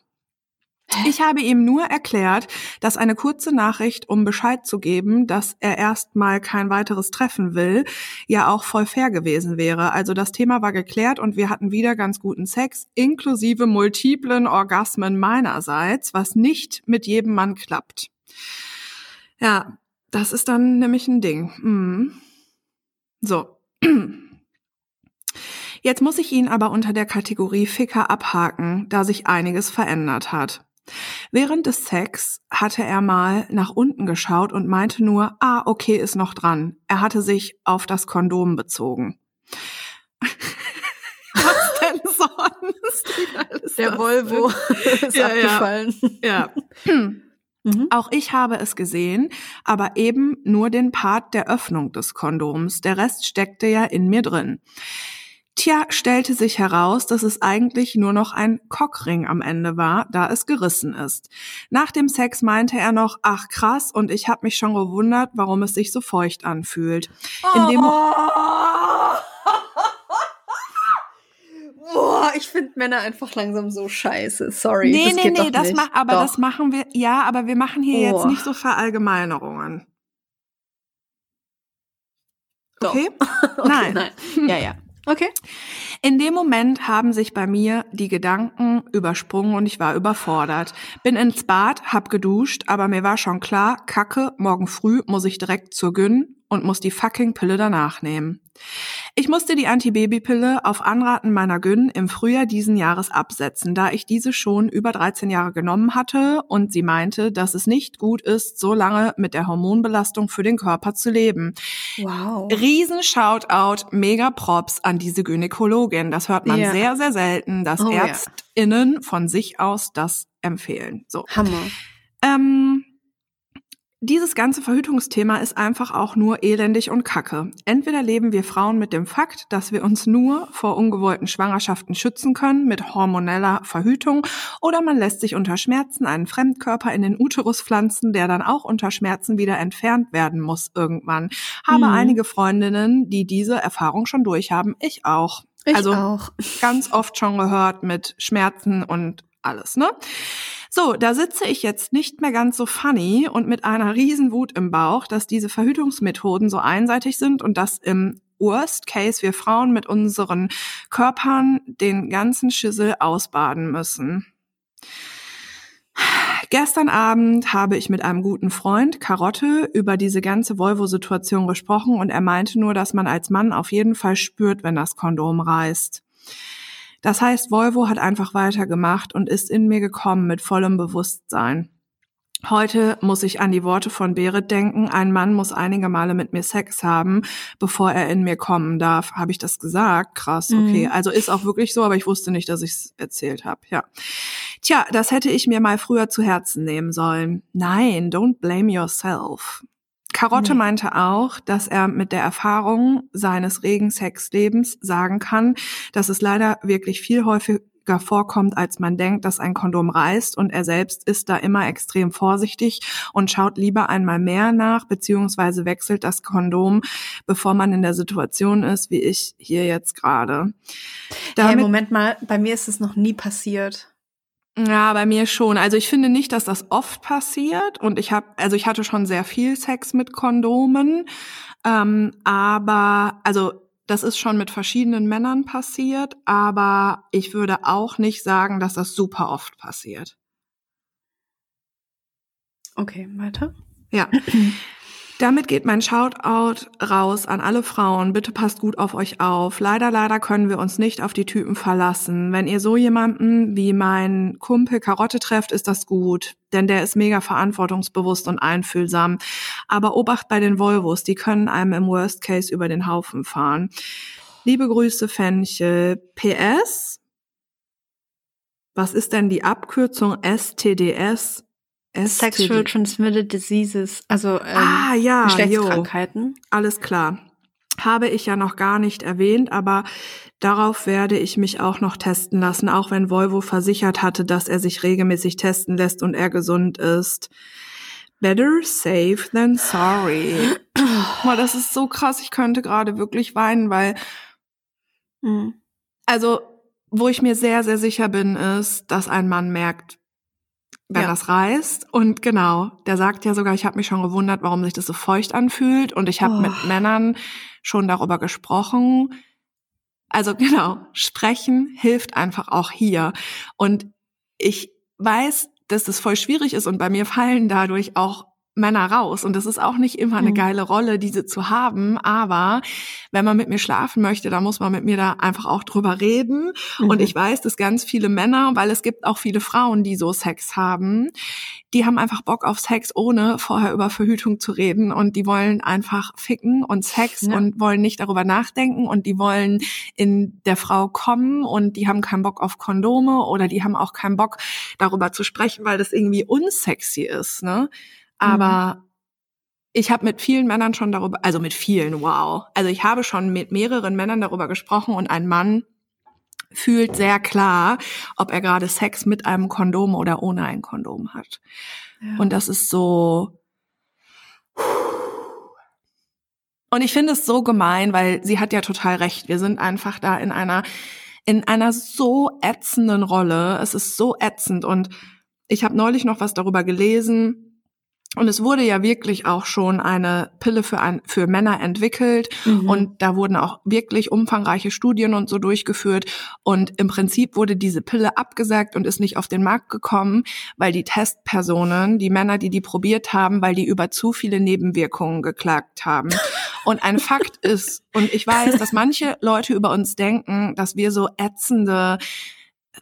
Ich habe ihm nur erklärt, dass eine kurze Nachricht, um Bescheid zu geben, dass er erstmal kein weiteres Treffen will, ja auch voll fair gewesen wäre. Also das Thema war geklärt und wir hatten wieder ganz guten Sex, inklusive multiplen Orgasmen meinerseits, was nicht mit jedem Mann klappt. Ja, das ist dann nämlich ein Ding. Mhm. So. Jetzt muss ich ihn aber unter der Kategorie Ficker abhaken, da sich einiges verändert hat. Während des Sex hatte er mal nach unten geschaut und meinte nur, ah, okay, ist noch dran. Er hatte sich auf das Kondom bezogen. Was denn sonst? Der Volvo ist ja, abgefallen. Ja. ja. Mhm. Auch ich habe es gesehen, aber eben nur den Part der Öffnung des Kondoms. Der Rest steckte ja in mir drin. Tja, stellte sich heraus, dass es eigentlich nur noch ein Cockring am Ende war, da es gerissen ist. Nach dem Sex meinte er noch, ach krass, und ich habe mich schon gewundert, warum es sich so feucht anfühlt. In dem oh. Boah, ich finde Männer einfach langsam so scheiße. Sorry. Nee, das nee, nee, das mach, aber doch. das machen wir, ja, aber wir machen hier oh. jetzt nicht so Verallgemeinerungen. Okay? okay? Nein. nein. Ja, ja. Okay. In dem Moment haben sich bei mir die Gedanken übersprungen und ich war überfordert. Bin ins Bad, hab geduscht, aber mir war schon klar, Kacke, morgen früh muss ich direkt zur Gyn und muss die fucking Pille danach nehmen. Ich musste die Antibabypille auf Anraten meiner Gyn im Frühjahr diesen Jahres absetzen, da ich diese schon über 13 Jahre genommen hatte und sie meinte, dass es nicht gut ist, so lange mit der Hormonbelastung für den Körper zu leben. Wow. Riesen Shoutout, mega Props an diese Gynäkologin. Das hört man Ja. sehr, sehr selten, dass Oh. ÄrztInnen von sich aus das empfehlen. So. Hammer. Ähm, dieses ganze Verhütungsthema ist einfach auch nur elendig und kacke. Entweder leben wir Frauen mit dem Fakt, dass wir uns nur vor ungewollten Schwangerschaften schützen können mit hormoneller Verhütung, oder man lässt sich unter Schmerzen einen Fremdkörper in den Uterus pflanzen, der dann auch unter Schmerzen wieder entfernt werden muss irgendwann. Habe Mhm. einige Freundinnen, die diese Erfahrung schon durchhaben. Ich auch. Ich also auch. ganz oft schon gehört mit Schmerzen und alles, ne? So, da sitze ich jetzt nicht mehr ganz so funny und mit einer riesen Wut im Bauch, dass diese Verhütungsmethoden so einseitig sind und dass im Worst Case wir Frauen mit unseren Körpern den ganzen Schissel ausbaden müssen. Gestern Abend habe ich mit einem guten Freund, Karotte, über diese ganze Volvo-Situation gesprochen und er meinte nur, dass man als Mann auf jeden Fall spürt, wenn das Kondom reißt. Das heißt, Volvo hat einfach weitergemacht und ist in mir gekommen mit vollem Bewusstsein. Heute muss ich an die Worte von Berit denken. Ein Mann muss einige Male mit mir Sex haben, bevor er in mir kommen darf. Habe ich das gesagt? Krass, okay. Mhm. Also ist auch wirklich so, aber ich wusste nicht, dass ich es erzählt habe. Ja. Tja, das hätte ich mir mal früher zu Herzen nehmen sollen. Nein, don't blame yourself. Karotte Nee. meinte auch, dass er mit der Erfahrung seines regen Sexlebens sagen kann, dass es leider wirklich viel häufiger vorkommt, als man denkt, dass ein Kondom reißt und er selbst ist da immer extrem vorsichtig und schaut lieber einmal mehr nach, beziehungsweise wechselt das Kondom, bevor man in der Situation ist, wie ich hier jetzt gerade. Hey, Moment mal, bei mir ist es noch nie passiert. Ja, bei mir schon. Also ich finde nicht, dass das oft passiert. Und ich habe, also ich hatte schon sehr viel Sex mit Kondomen. Ähm, aber, also das ist schon mit verschiedenen Männern passiert. Aber ich würde auch nicht sagen, dass das super oft passiert. Okay, weiter. Ja. Damit geht mein Shoutout raus an alle Frauen. Bitte passt gut auf euch auf. Leider, leider können wir uns nicht auf die Typen verlassen. Wenn ihr so jemanden wie mein Kumpel Karotte trefft, ist das gut. Denn der ist mega verantwortungsbewusst und einfühlsam. Aber Obacht bei den Volvos, die können einem im Worst Case über den Haufen fahren. Liebe Grüße, Fenchel. PS? Was ist denn die Abkürzung STDS? Sexual Transmitted Diseases, also ähm, ah, ja, jo. Geschlechtskrankheiten. Alles klar. Habe ich ja noch gar nicht erwähnt, aber darauf werde ich mich auch noch testen lassen, auch wenn Volvo versichert hatte, dass er sich regelmäßig testen lässt und er gesund ist. Better safe than sorry. Boah, das ist so krass, ich könnte gerade wirklich weinen, weil, Mhm. also, wo ich mir sehr, sehr sicher bin, ist, dass ein Mann merkt, wenn Ja. das reißt. Und genau, der sagt ja sogar, ich habe mich schon gewundert, warum sich das so feucht anfühlt. Und ich habe Oh. mit Männern schon darüber gesprochen. Also genau, sprechen hilft einfach auch hier. Und ich weiß, dass das voll schwierig ist und bei mir fallen dadurch auch Männer raus. Und das ist auch nicht immer eine Mhm. geile Rolle, diese zu haben. Aber wenn man mit mir schlafen möchte, dann muss man mit mir da einfach auch drüber reden. Und Mhm. ich weiß, dass ganz viele Männer, weil es gibt auch viele Frauen, die so Sex haben, die haben einfach Bock auf Sex, ohne vorher über Verhütung zu reden. Und die wollen einfach ficken und Sex Ja. und wollen nicht darüber nachdenken und die wollen in der Frau kommen und die haben keinen Bock auf Kondome oder die haben auch keinen Bock darüber zu sprechen, weil das irgendwie unsexy ist. Ne? Aber ich habe mit vielen Männern schon darüber, also mit vielen, wow. Also ich habe schon mit mehreren Männern darüber gesprochen und ein Mann fühlt sehr klar, ob er gerade Sex mit einem Kondom oder ohne ein Kondom hat. Ja. Und das ist so. Und ich finde es so gemein, weil sie hat ja total recht. Wir sind einfach da in einer, in einer so ätzenden Rolle. Es ist so ätzend. Und ich habe neulich noch was darüber gelesen. Und es wurde ja wirklich auch schon eine Pille für, ein, für Männer entwickelt. Mhm. Und da wurden auch wirklich umfangreiche Studien und so durchgeführt. Und im Prinzip wurde diese Pille abgesagt und ist nicht auf den Markt gekommen, weil die Testpersonen, die Männer, die die probiert haben, weil die über zu viele Nebenwirkungen geklagt haben. Und ein Fakt ist, und ich weiß, dass manche Leute über uns denken, dass wir so ätzende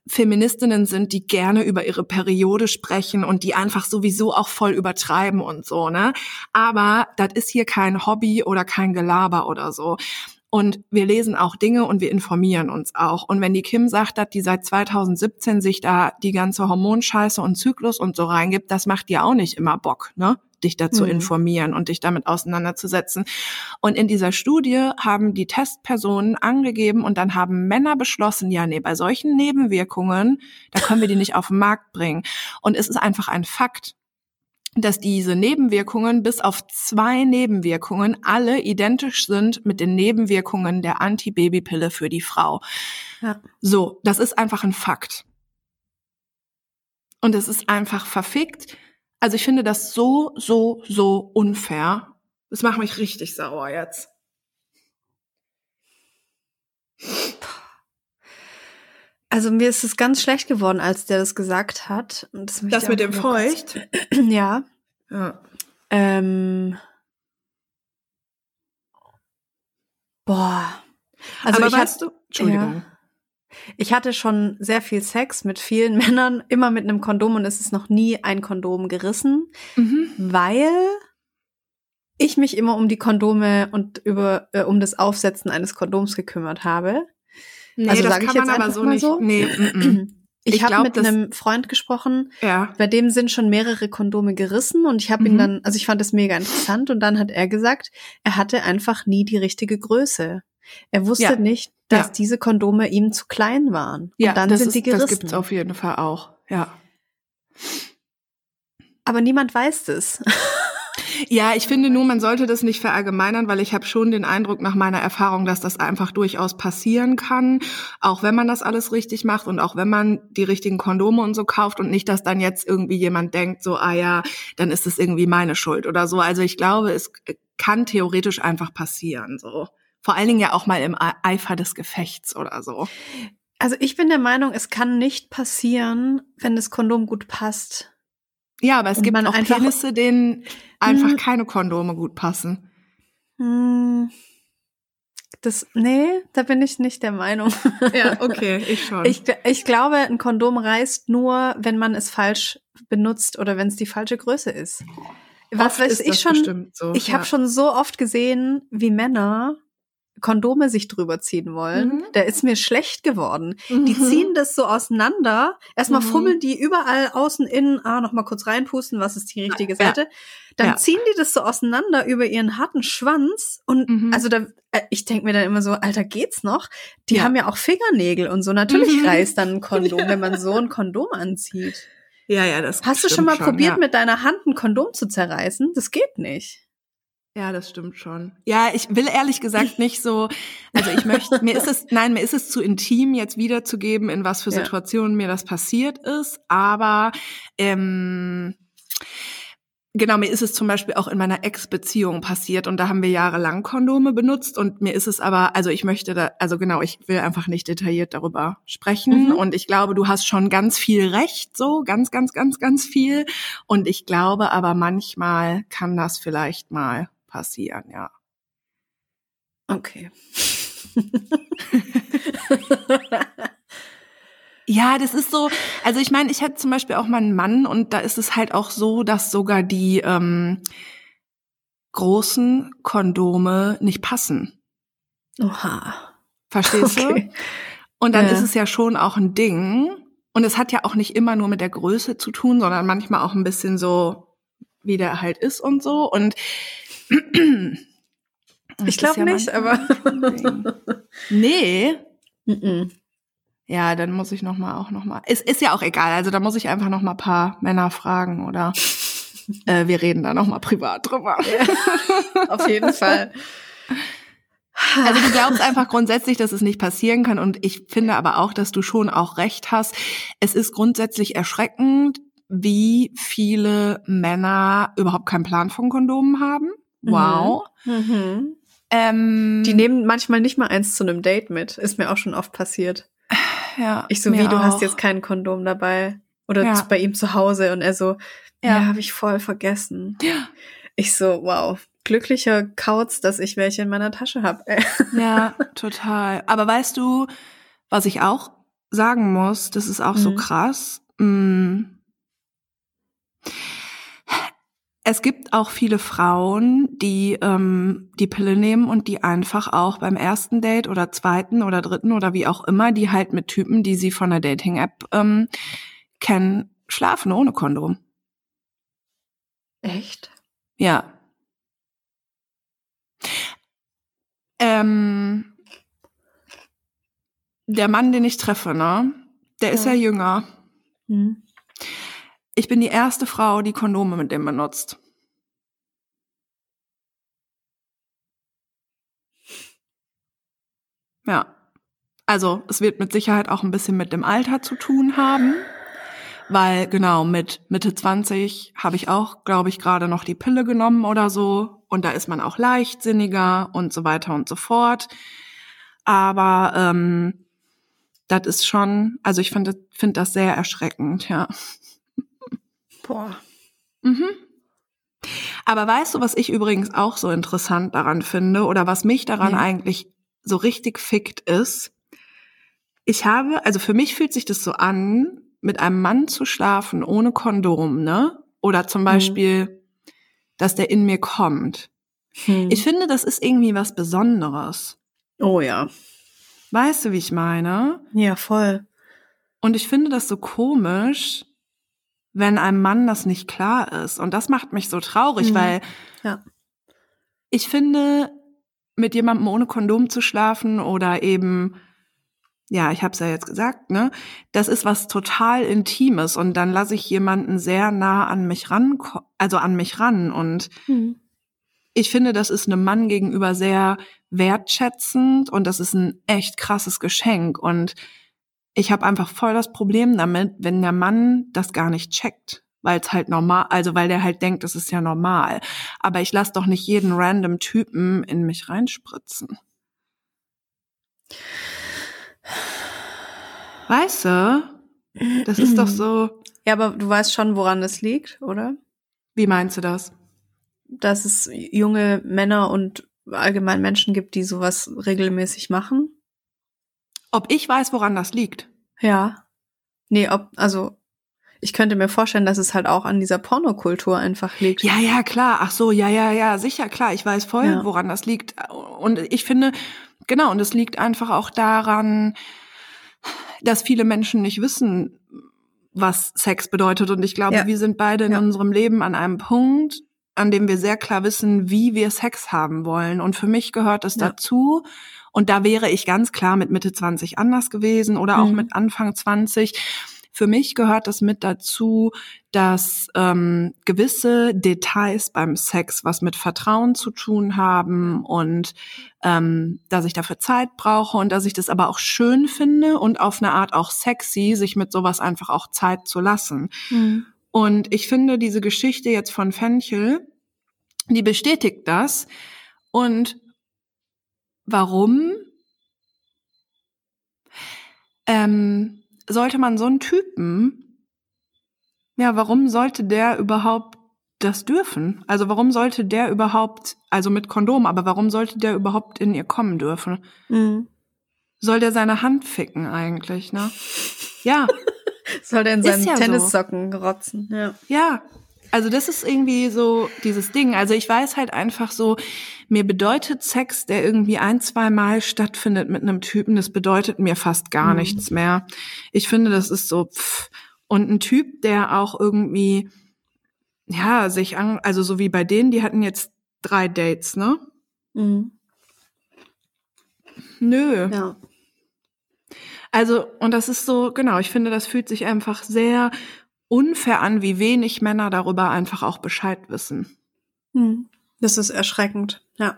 Feministinnen sind, die gerne über ihre Periode sprechen und die einfach sowieso auch voll übertreiben und so, ne? Aber das ist hier kein Hobby oder kein Gelaber oder so. Und wir lesen auch Dinge und wir informieren uns auch. Und wenn die Kim sagt, dass die seit 2017 sich da die ganze Hormonscheiße und Zyklus und so reingibt, das macht dir auch nicht immer Bock, ne? Dich dazu Mhm. informieren und dich damit auseinanderzusetzen. Und in dieser Studie haben die Testpersonen angegeben und dann haben Männer beschlossen, ja, nee, bei solchen Nebenwirkungen, da können wir die nicht auf den Markt bringen. Und es ist einfach ein Fakt, dass diese Nebenwirkungen bis auf zwei Nebenwirkungen alle identisch sind mit den Nebenwirkungen der Antibabypille für die Frau. Ja. So, das ist einfach ein Fakt. Und es ist einfach verfickt. Also ich finde das so, so, so unfair. Das macht mich richtig sauer jetzt. Also mir ist es ganz schlecht geworden, als der das gesagt hat. Und das, Das mit dem kurz- Feucht. Ja. Ja. Ähm. Boah. Also Aber ich weißt hab- du, Entschuldigung. Ich hatte schon sehr viel Sex mit vielen Männern, immer mit einem Kondom und es ist noch nie ein Kondom gerissen, Mhm. weil ich mich immer um die Kondome und über äh, um das Aufsetzen eines Kondoms gekümmert habe. Nee, Also das sag ich kann jetzt man aber so nicht. so. Nee, Ich, Ich habe mit einem Freund gesprochen, ja. bei dem sind schon mehrere Kondome gerissen und ich habe ihn Mhm. dann, also ich fand das mega interessant und dann hat er gesagt, er hatte einfach nie die richtige Größe. Er wusste Ja. nicht, dass Ja. diese Kondome ihm zu klein waren. Ja, und dann das, sind ist, die das gerissen. gibt's auf jeden Fall auch. Ja. Aber niemand weiß das. Ja, ich finde nur, man sollte das nicht verallgemeinern, weil ich habe schon den Eindruck nach meiner Erfahrung, dass das einfach durchaus passieren kann, auch wenn man das alles richtig macht und auch wenn man die richtigen Kondome und so kauft und nicht, dass dann jetzt irgendwie jemand denkt, so, ah ja, dann ist es irgendwie meine Schuld oder so. Also ich glaube, es kann theoretisch einfach passieren, so. Vor allen Dingen ja auch mal im Eifer des Gefechts oder so. Also ich bin der Meinung, es kann nicht passieren, wenn das Kondom gut passt. Ja, aber es gibt man auch einfach- Penisse, denen einfach Hm. keine Kondome gut passen. Hm. Das, nee, da bin ich nicht der Meinung. Ja, okay, ich schon. Ich, ich glaube, ein Kondom reißt nur, wenn man es falsch benutzt oder wenn es die falsche Größe ist. Was Oft weiß ist ich das schon? so, Ich ja. habe schon so oft gesehen, wie Männer Kondome sich drüber ziehen wollen. Mhm. Da ist mir schlecht geworden. Die Mhm. ziehen das so auseinander. Erstmal Mhm. fummeln die überall außen, innen, ah, nochmal kurz reinpusten, was ist die richtige Ja. Seite. Dann Ja. ziehen die das so auseinander über ihren harten Schwanz. Und Mhm. also da, äh, ich denk mir dann immer so, Alter, geht's noch? Die Ja. haben ja auch Fingernägel und so. Natürlich Mhm. reißt dann ein Kondom, wenn man so ein Kondom anzieht. Ja, ja, das Hast du schon mal probiert, ja. mit deiner Hand ein Kondom zu zerreißen? Das geht nicht. Ja, das stimmt schon. Ja, ich will ehrlich gesagt nicht so, also ich möchte, mir ist es, nein, mir ist es zu intim, jetzt wiederzugeben, in was für Ja. Situationen mir das passiert ist, aber ähm, Genau, mir ist es zum Beispiel auch in meiner Ex-Beziehung passiert und da haben wir jahrelang Kondome benutzt und mir ist es aber, also ich möchte da, also genau, ich will einfach nicht detailliert darüber sprechen Mhm. und ich glaube, du hast schon ganz viel Recht, so ganz, ganz, ganz, ganz viel und ich glaube aber manchmal kann das vielleicht mal passieren, ja. Okay. Ja, das ist so, also ich meine, ich hatte zum Beispiel auch mal einen Mann und da ist es halt auch so, dass sogar die ähm, großen Kondome nicht passen. Oha. Verstehst Okay. du? Und dann Ja. ist es ja schon auch ein Ding. Und es hat ja auch nicht immer nur mit der Größe zu tun, sondern manchmal auch ein bisschen so, wie der halt ist und so. Und Ich glaube ja nicht, aber. ein. Nee. Mhm. Ja, dann muss ich noch mal auch noch mal. Es ist ja auch egal. Also da muss ich einfach noch mal paar Männer fragen oder äh, wir reden da noch mal privat drüber. Auf jeden Fall. Also du glaubst einfach grundsätzlich, dass es nicht passieren kann und ich finde aber auch, dass du schon auch recht hast. Es ist grundsätzlich erschreckend, wie viele Männer überhaupt keinen Plan von Kondomen haben. Wow. Mhm. Ähm, Die nehmen manchmal nicht mal eins zu einem Date mit. Ist mir auch schon oft passiert. ja, Ich so, wie, du auch. hast jetzt kein Kondom dabei. Oder Ja. bei ihm zu Hause. Und er so, ja, Ja. habe ich voll vergessen. Ja. Ich so, wow. Glücklicher Kauz, dass ich welche in meiner Tasche habe. Ja, total. Aber weißt du, was ich auch sagen muss, das ist auch so Mhm. krass. Mm. Es gibt auch viele Frauen, die ähm, die Pille nehmen und die einfach auch beim ersten Date oder zweiten oder dritten oder wie auch immer, die halt mit Typen, die sie von der Dating-App ähm, kennen, schlafen ohne Kondom. Echt? Ja. Ähm, der Mann, den ich treffe, ne? Der ist ja Ja. jünger. Hm. Ich bin die erste Frau, die Kondome mit dem benutzt. Ja. Also, es wird mit Sicherheit auch ein bisschen mit dem Alter zu tun haben. Weil, genau, mit Mitte 20 habe ich auch, glaube ich, gerade noch die Pille genommen oder so. Und da ist man auch leichtsinniger und so weiter und so fort. Aber ähm, das ist schon, also ich finde find das sehr erschreckend, ja. Boah. Mhm. Aber weißt du, was ich übrigens auch so interessant daran finde oder was mich daran Ja. eigentlich so richtig fickt ist? Ich habe, also für mich fühlt sich das so an, mit einem Mann zu schlafen ohne Kondom, ne? Oder zum Beispiel, dass der in mir kommt. Hm. Ich finde, das ist irgendwie was Besonderes. oh ja. Weißt du, wie ich meine? Ja, voll. Und ich finde das so komisch, wenn einem Mann das nicht klar ist. Und das macht mich so traurig, Mhm. weil Ja. ich finde, mit jemandem ohne Kondom zu schlafen oder eben, ja, ich habe es ja jetzt gesagt, ne, das ist was total Intimes und dann lasse ich jemanden sehr nah an mich ran, also an mich ran und Hm. ich finde, das ist einem Mann gegenüber sehr wertschätzend und das ist ein echt krasses Geschenk. Und ich habe einfach voll das Problem damit, wenn der Mann das gar nicht checkt. Weil es halt normal, also weil der halt denkt, das ist ja normal. Aber ich lasse doch nicht jeden random Typen in mich reinspritzen. Weißt du? Das ist doch so. Ja, aber du weißt schon, woran das liegt, oder? Wie meinst du das? Dass es junge Männer und allgemein Menschen gibt, die sowas regelmäßig machen. Ob ich weiß, woran das liegt? Ja. Nee, ob, also, ich könnte mir vorstellen, dass es halt auch an dieser Pornokultur einfach liegt. Ja, ja, klar. Ach so, ja, ja, ja, sicher, klar. Ich weiß voll, Ja. woran das liegt. Und ich finde, genau, und es liegt einfach auch daran, dass viele Menschen nicht wissen, was Sex bedeutet. Und ich glaube, Ja. wir sind beide in Ja. unserem Leben an einem Punkt, an dem wir sehr klar wissen, wie wir Sex haben wollen. Und für mich gehört es dazu. Und da wäre ich ganz klar mit Mitte 20 anders gewesen oder auch Mhm. mit Anfang 20. Für mich gehört das mit dazu, dass ähm, gewisse Details beim Sex was mit Vertrauen zu tun haben und ähm, dass ich dafür Zeit brauche und dass ich das aber auch schön finde und auf eine Art auch sexy, sich mit sowas einfach auch Zeit zu lassen. Mhm. Und ich finde diese Geschichte jetzt von Fenchel, die bestätigt das. Und warum ähm, sollte man so einen Typen, ja, warum sollte der überhaupt das dürfen? Also warum sollte der überhaupt, also mit Kondom, aber warum sollte der überhaupt in ihr kommen dürfen? Mhm. Soll der seine Hand ficken eigentlich, ne? Ja, Soll der in seinen ja so. Tennissocken rotzen, ja. Ja, also das ist irgendwie so dieses Ding. Also ich weiß halt einfach so, mir bedeutet Sex, der irgendwie ein, zwei Mal stattfindet mit einem Typen, das bedeutet mir fast gar Mhm. nichts mehr. Ich finde, das ist so, pff. Und ein Typ, der auch irgendwie, ja, sich an, also so wie bei denen, die hatten jetzt drei Dates, ne? Mhm. Nö. Ja. Also, und das ist so, genau, ich finde, das fühlt sich einfach sehr unfair an, wie wenig Männer darüber einfach auch Bescheid wissen. Mhm. Das ist erschreckend, ja.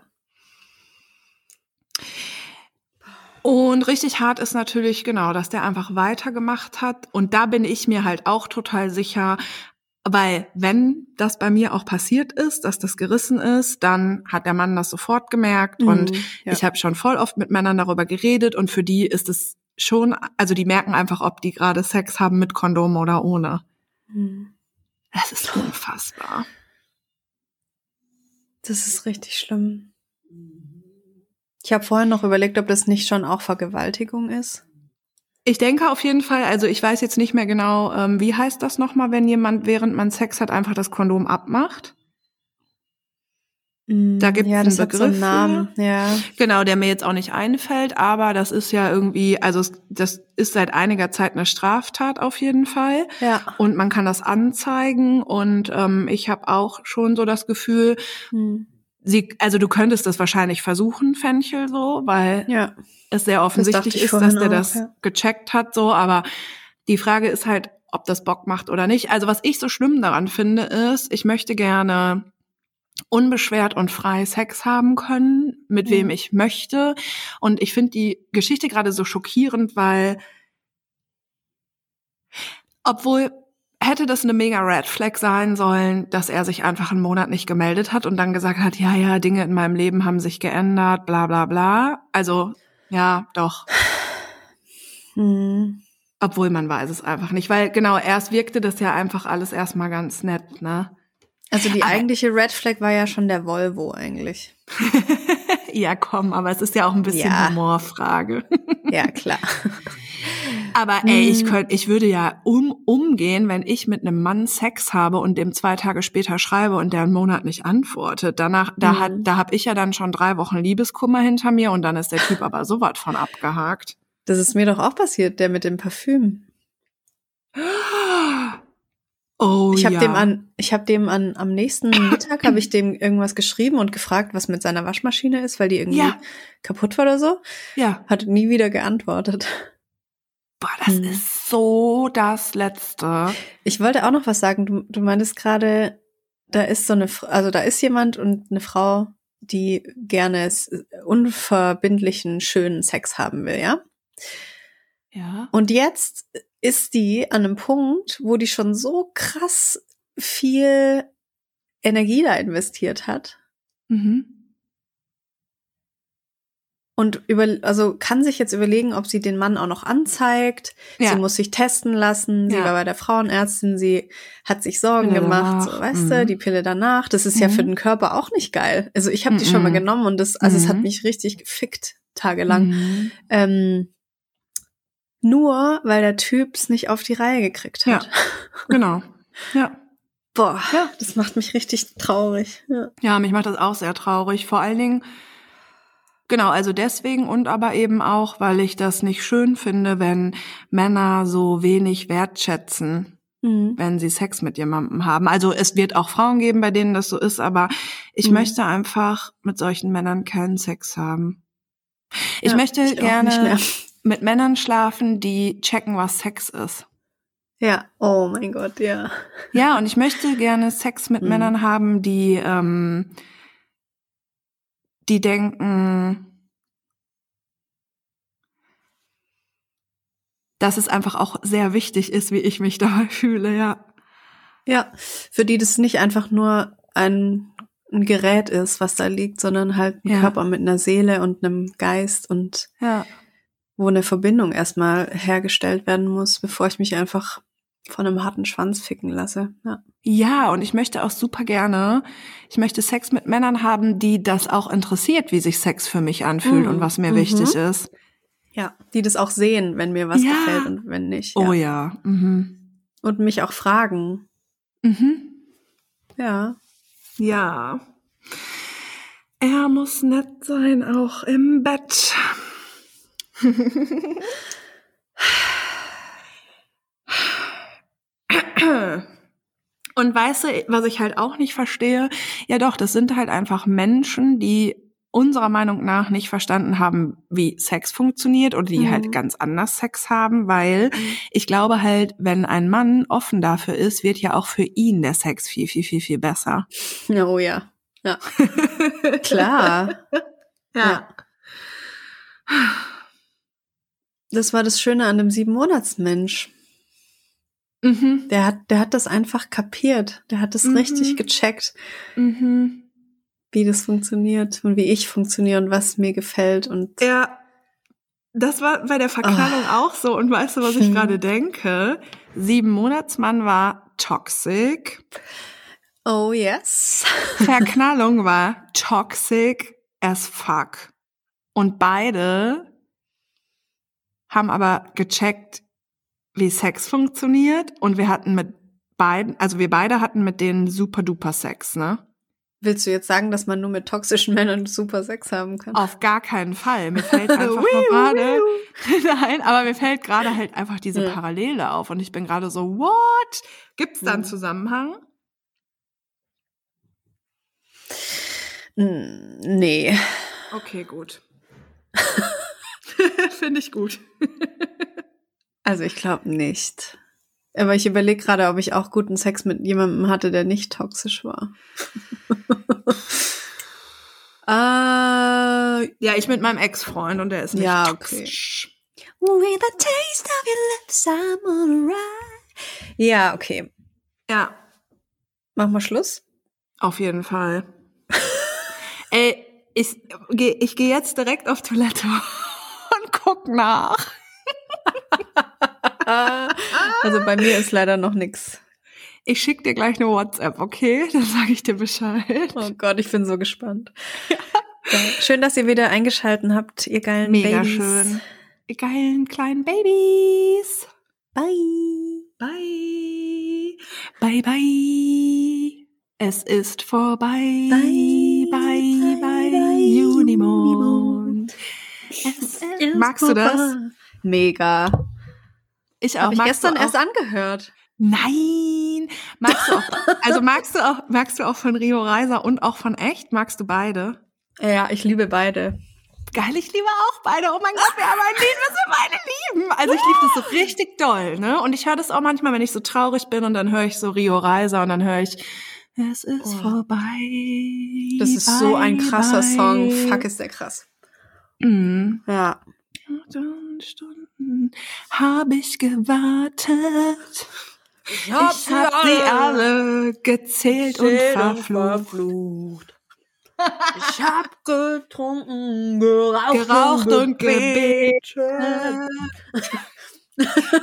Und richtig hart ist natürlich genau, dass der einfach weitergemacht hat. Und da bin ich mir halt auch total sicher, weil wenn das bei mir auch passiert ist, dass das gerissen ist, dann hat der Mann das sofort gemerkt. Und Mhm, ja. ich habe schon voll oft mit Männern darüber geredet und für die ist es schon, also die merken einfach, ob die gerade Sex haben mit Kondom oder ohne. Mhm. Das ist unfassbar. Das ist richtig schlimm. Ich habe vorhin noch überlegt, ob das nicht schon auch Vergewaltigung ist. Ich denke auf jeden Fall, also ich weiß jetzt nicht mehr genau, ähm, wie heißt das nochmal, wenn jemand, während man Sex hat, einfach das Kondom abmacht. Da gibt's ja, das einen hat so einen Begriff Namen. Ja. Genau, der mir jetzt auch nicht einfällt, aber das ist ja irgendwie, also es- das ist seit einiger Zeit eine Straftat auf jeden Fall. Ja. Und man kann das anzeigen und ähm, ich habe auch schon so das Gefühl, Hm. sie, also du könntest das wahrscheinlich versuchen, Fenchel so, weil Ja. es sehr offensichtlich ich ist, dass der auch, das ja. gecheckt hat, so, aber die Frage ist halt, ob das Bock macht oder nicht. Also was ich so schlimm daran finde, ist, ich möchte gerne unbeschwert und frei Sex haben können, mit wem Mhm. ich möchte. Und ich finde die Geschichte gerade so schockierend, weil obwohl hätte das eine mega Red Flag sein sollen, dass er sich einfach einen Monat nicht gemeldet hat und dann gesagt hat, ja, ja, Dinge in meinem Leben haben sich geändert, bla bla bla. Also, ja, doch. Hm. Obwohl man weiß es einfach nicht, weil genau, erst wirkte das ja einfach alles erstmal ganz nett, ne? Also die Aber- eigentliche Red Flag war ja schon der Volvo eigentlich. ja, komm, aber es ist ja auch ein bisschen Ja. Humorfrage. Ja, klar. Aber ey, ich Hm. könnte, ich würde ja um, umgehen, wenn ich mit einem Mann Sex habe und dem zwei Tage später schreibe und der einen Monat nicht antwortet. Danach, da Mhm. hat, da hab ich ja dann schon drei Wochen Liebeskummer hinter mir und dann ist der Typ aber so was von abgehakt. Das ist mir doch auch passiert, der mit dem Parfüm. Oh Ich habe ja. dem an, ich habe dem an am nächsten Mittag habe ich dem irgendwas geschrieben und gefragt, was mit seiner Waschmaschine ist, weil die irgendwie Ja. kaputt war oder so. Ja. Hat nie wieder geantwortet. Boah, das Hm. ist so das Letzte. Ich wollte auch noch was sagen. Du, du meintest gerade, da ist so eine, also da ist jemand und eine Frau, die gerne unverbindlichen, schönen Sex haben will, ja? Ja. Und jetzt ist die an einem Punkt, wo die schon so krass viel Energie da investiert hat Mhm. und über, also kann sich jetzt überlegen, ob sie den Mann auch noch anzeigt. Ja. Sie muss sich testen lassen. Sie Ja. war bei der Frauenärztin. Sie hat sich Sorgen Pille gemacht. danach. So, weißt du, Mhm. die Pille danach. Das ist ja für Mhm. den Körper auch nicht geil. Also ich habe die schon mal Mhm. genommen und das, also es hat Mhm. mich richtig gefickt tagelang. Mhm. Ähm, nur weil der Typ's nicht auf die Reihe gekriegt hat. Genau. Ja. Boah, Ja. das macht mich richtig traurig. Ja. Ja, mich macht das auch sehr traurig. Vor allen Dingen, genau, also deswegen und aber eben auch, weil ich das nicht schön finde, wenn Männer so wenig wertschätzen, Mhm. wenn sie Sex mit jemandem haben. Also es wird auch Frauen geben, bei denen das so ist, aber ich Mhm. möchte einfach mit solchen Männern keinen Sex haben. Ich Ja, möchte ich gerne mehr. Mit Männern schlafen, die checken, was Sex ist. Ja, oh mein Gott, ja. Ja, und ich möchte gerne Sex mit Mhm. Männern haben, die, ähm, die denken, dass es einfach auch sehr wichtig ist, wie ich mich dabei fühle, ja. Ja, für die das nicht einfach nur ein, ein Gerät ist, was da liegt, sondern halt ein Ja. Körper mit einer Seele und einem Geist und Ja. Wo eine Verbindung erstmal hergestellt werden muss, bevor ich mich einfach von einem harten Schwanz ficken lasse. Ja. Ja, und ich möchte auch super gerne, ich möchte Sex mit Männern haben, die das auch interessiert, wie sich Sex für mich anfühlt Mhm. und was mir Mhm. wichtig ist. ja, die das auch sehen, wenn mir was Ja. gefällt und wenn nicht. Oh ja. ja. Mhm. Und mich auch fragen. Mhm. Ja. Ja. Er muss nett sein, auch im Bett. Und weißt du, was ich halt auch nicht verstehe? Ja doch, das sind halt einfach Menschen, die unserer Meinung nach nicht verstanden haben, wie Sex funktioniert oder die Mhm. halt ganz anders Sex haben, weil ich glaube halt, wenn ein Mann offen dafür ist, wird ja auch für ihn der Sex viel, viel, viel, viel besser. Ja, Oh ja. Ja. Klar. Ja. Das war das Schöne an dem Sieben-Monats-Mensch. Mhm. Der hat, der hat das einfach kapiert. Der hat das Mhm. richtig gecheckt, Mhm. wie das funktioniert und wie ich funktioniere und was mir gefällt und Ja, das war bei der Verknallung auch so. Und weißt du, was ich gerade denke? Sieben Monatsmann war toxic. oh yes. Verknallung war toxic as fuck. Und beide haben aber gecheckt, wie Sex funktioniert. Und wir hatten mit beiden, also wir beide hatten mit denen super duper Sex, ne? Willst du jetzt sagen, dass man nur mit toxischen Männern super Sex haben kann? Auf gar keinen Fall. Mir fällt einfach gerade, nein, aber mir fällt gerade halt einfach diese Ja. Parallele auf und ich bin gerade so, what? Gibt's da einen Ja. Zusammenhang? Mm, Nee. Okay, gut. Finde ich gut. Also ich glaube nicht. Aber ich überlege gerade, ob ich auch guten Sex mit jemandem hatte, der nicht toxisch war. äh, Ja, ich mit meinem Ex-Freund und der ist nicht Ja, okay. toxisch. With a taste of your lips, I'm alright. ja, okay. Ja, Machen wir Schluss? auf jeden Fall. Ey, ich gehe ich geh jetzt direkt auf Toilette guck nach. Also bei mir ist leider noch nix. Ich schick dir gleich eine WhatsApp, okay? Dann sage ich dir Bescheid. Oh Gott, ich bin so gespannt. Geil. Schön, dass ihr wieder eingeschalten habt, ihr geilen Mega Babys. schön. Die geilen kleinen Babys. Bye. Bye. Bye, bye. Es ist vorbei. Bye, Magst du das? Mega. Ich auch. Habe ich Magst gestern auch? erst angehört. Nein. Magst du auch, also magst du auch, magst du auch von Rio Reiser und auch von Echt? Magst du beide? Ja, ich liebe beide. Geil, ich liebe auch beide. Oh mein Gott, wir haben ein Lied, was wir beide lieben. Also ich liebe das so richtig doll, ne? Und ich höre das auch manchmal, wenn ich so traurig bin und dann höre ich so Rio Reiser und dann höre ich, es ist Oh. vorbei. Das ist so ein bye, krasser bye. Song. Fuck, ist der krass. Mhm. Ja. Stunden, Stunden hab ich gewartet. Ich hab, sie alle gezählt und verflucht. Ich hab getrunken, geraucht, Geraucht und gebetet.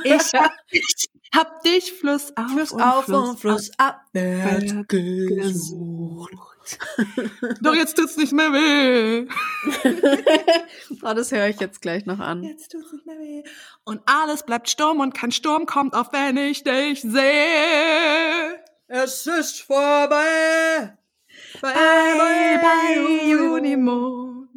Ich hab dich, hab dich flussauf Fluss und auf Fluss und Fluss abwärts ab gesucht. Doch jetzt tut's nicht mehr weh. Oh, das höre ich jetzt gleich noch an. Jetzt tut's nicht mehr weh. Und alles bleibt stumm und kein Sturm kommt auf, wenn ich dich sehe. Es ist vorbei. Bye, bye, bye, Junimond.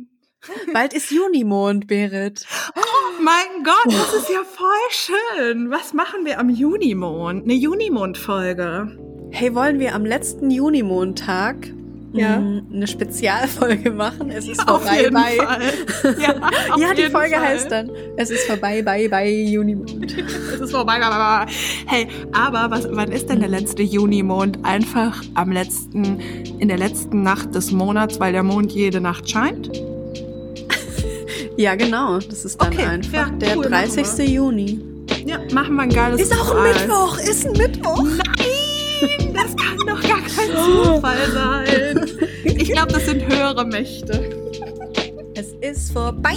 Bald ist Junimond, Berit. Oh mein Gott, das ist ja voll schön. Was machen wir am Junimond? Eine Junimond-Folge. Hey, wollen wir am letzten Junimontag Ja. mh, eine Spezialfolge machen? Es ist Auf vorbei bei. Ja, Ja, die Folge Fall. heißt dann. Es ist vorbei bei bei Junimond. Es ist vorbei. bla, bla, bla. Hey, aber was, wann ist denn der letzte Junimond? Einfach am letzten, in der letzten Nacht des Monats, weil der Mond jede Nacht scheint? Ja, genau. Das ist dann Okay, einfach ja, der cool, machen 30. Juni. Ja, machen wir ein geiles Ist auch ein. Mittwoch. Ist ein Mittwoch. Nein, das kann doch gar kein Zufall sein. Ich glaube, das sind höhere Mächte. Es ist vorbei.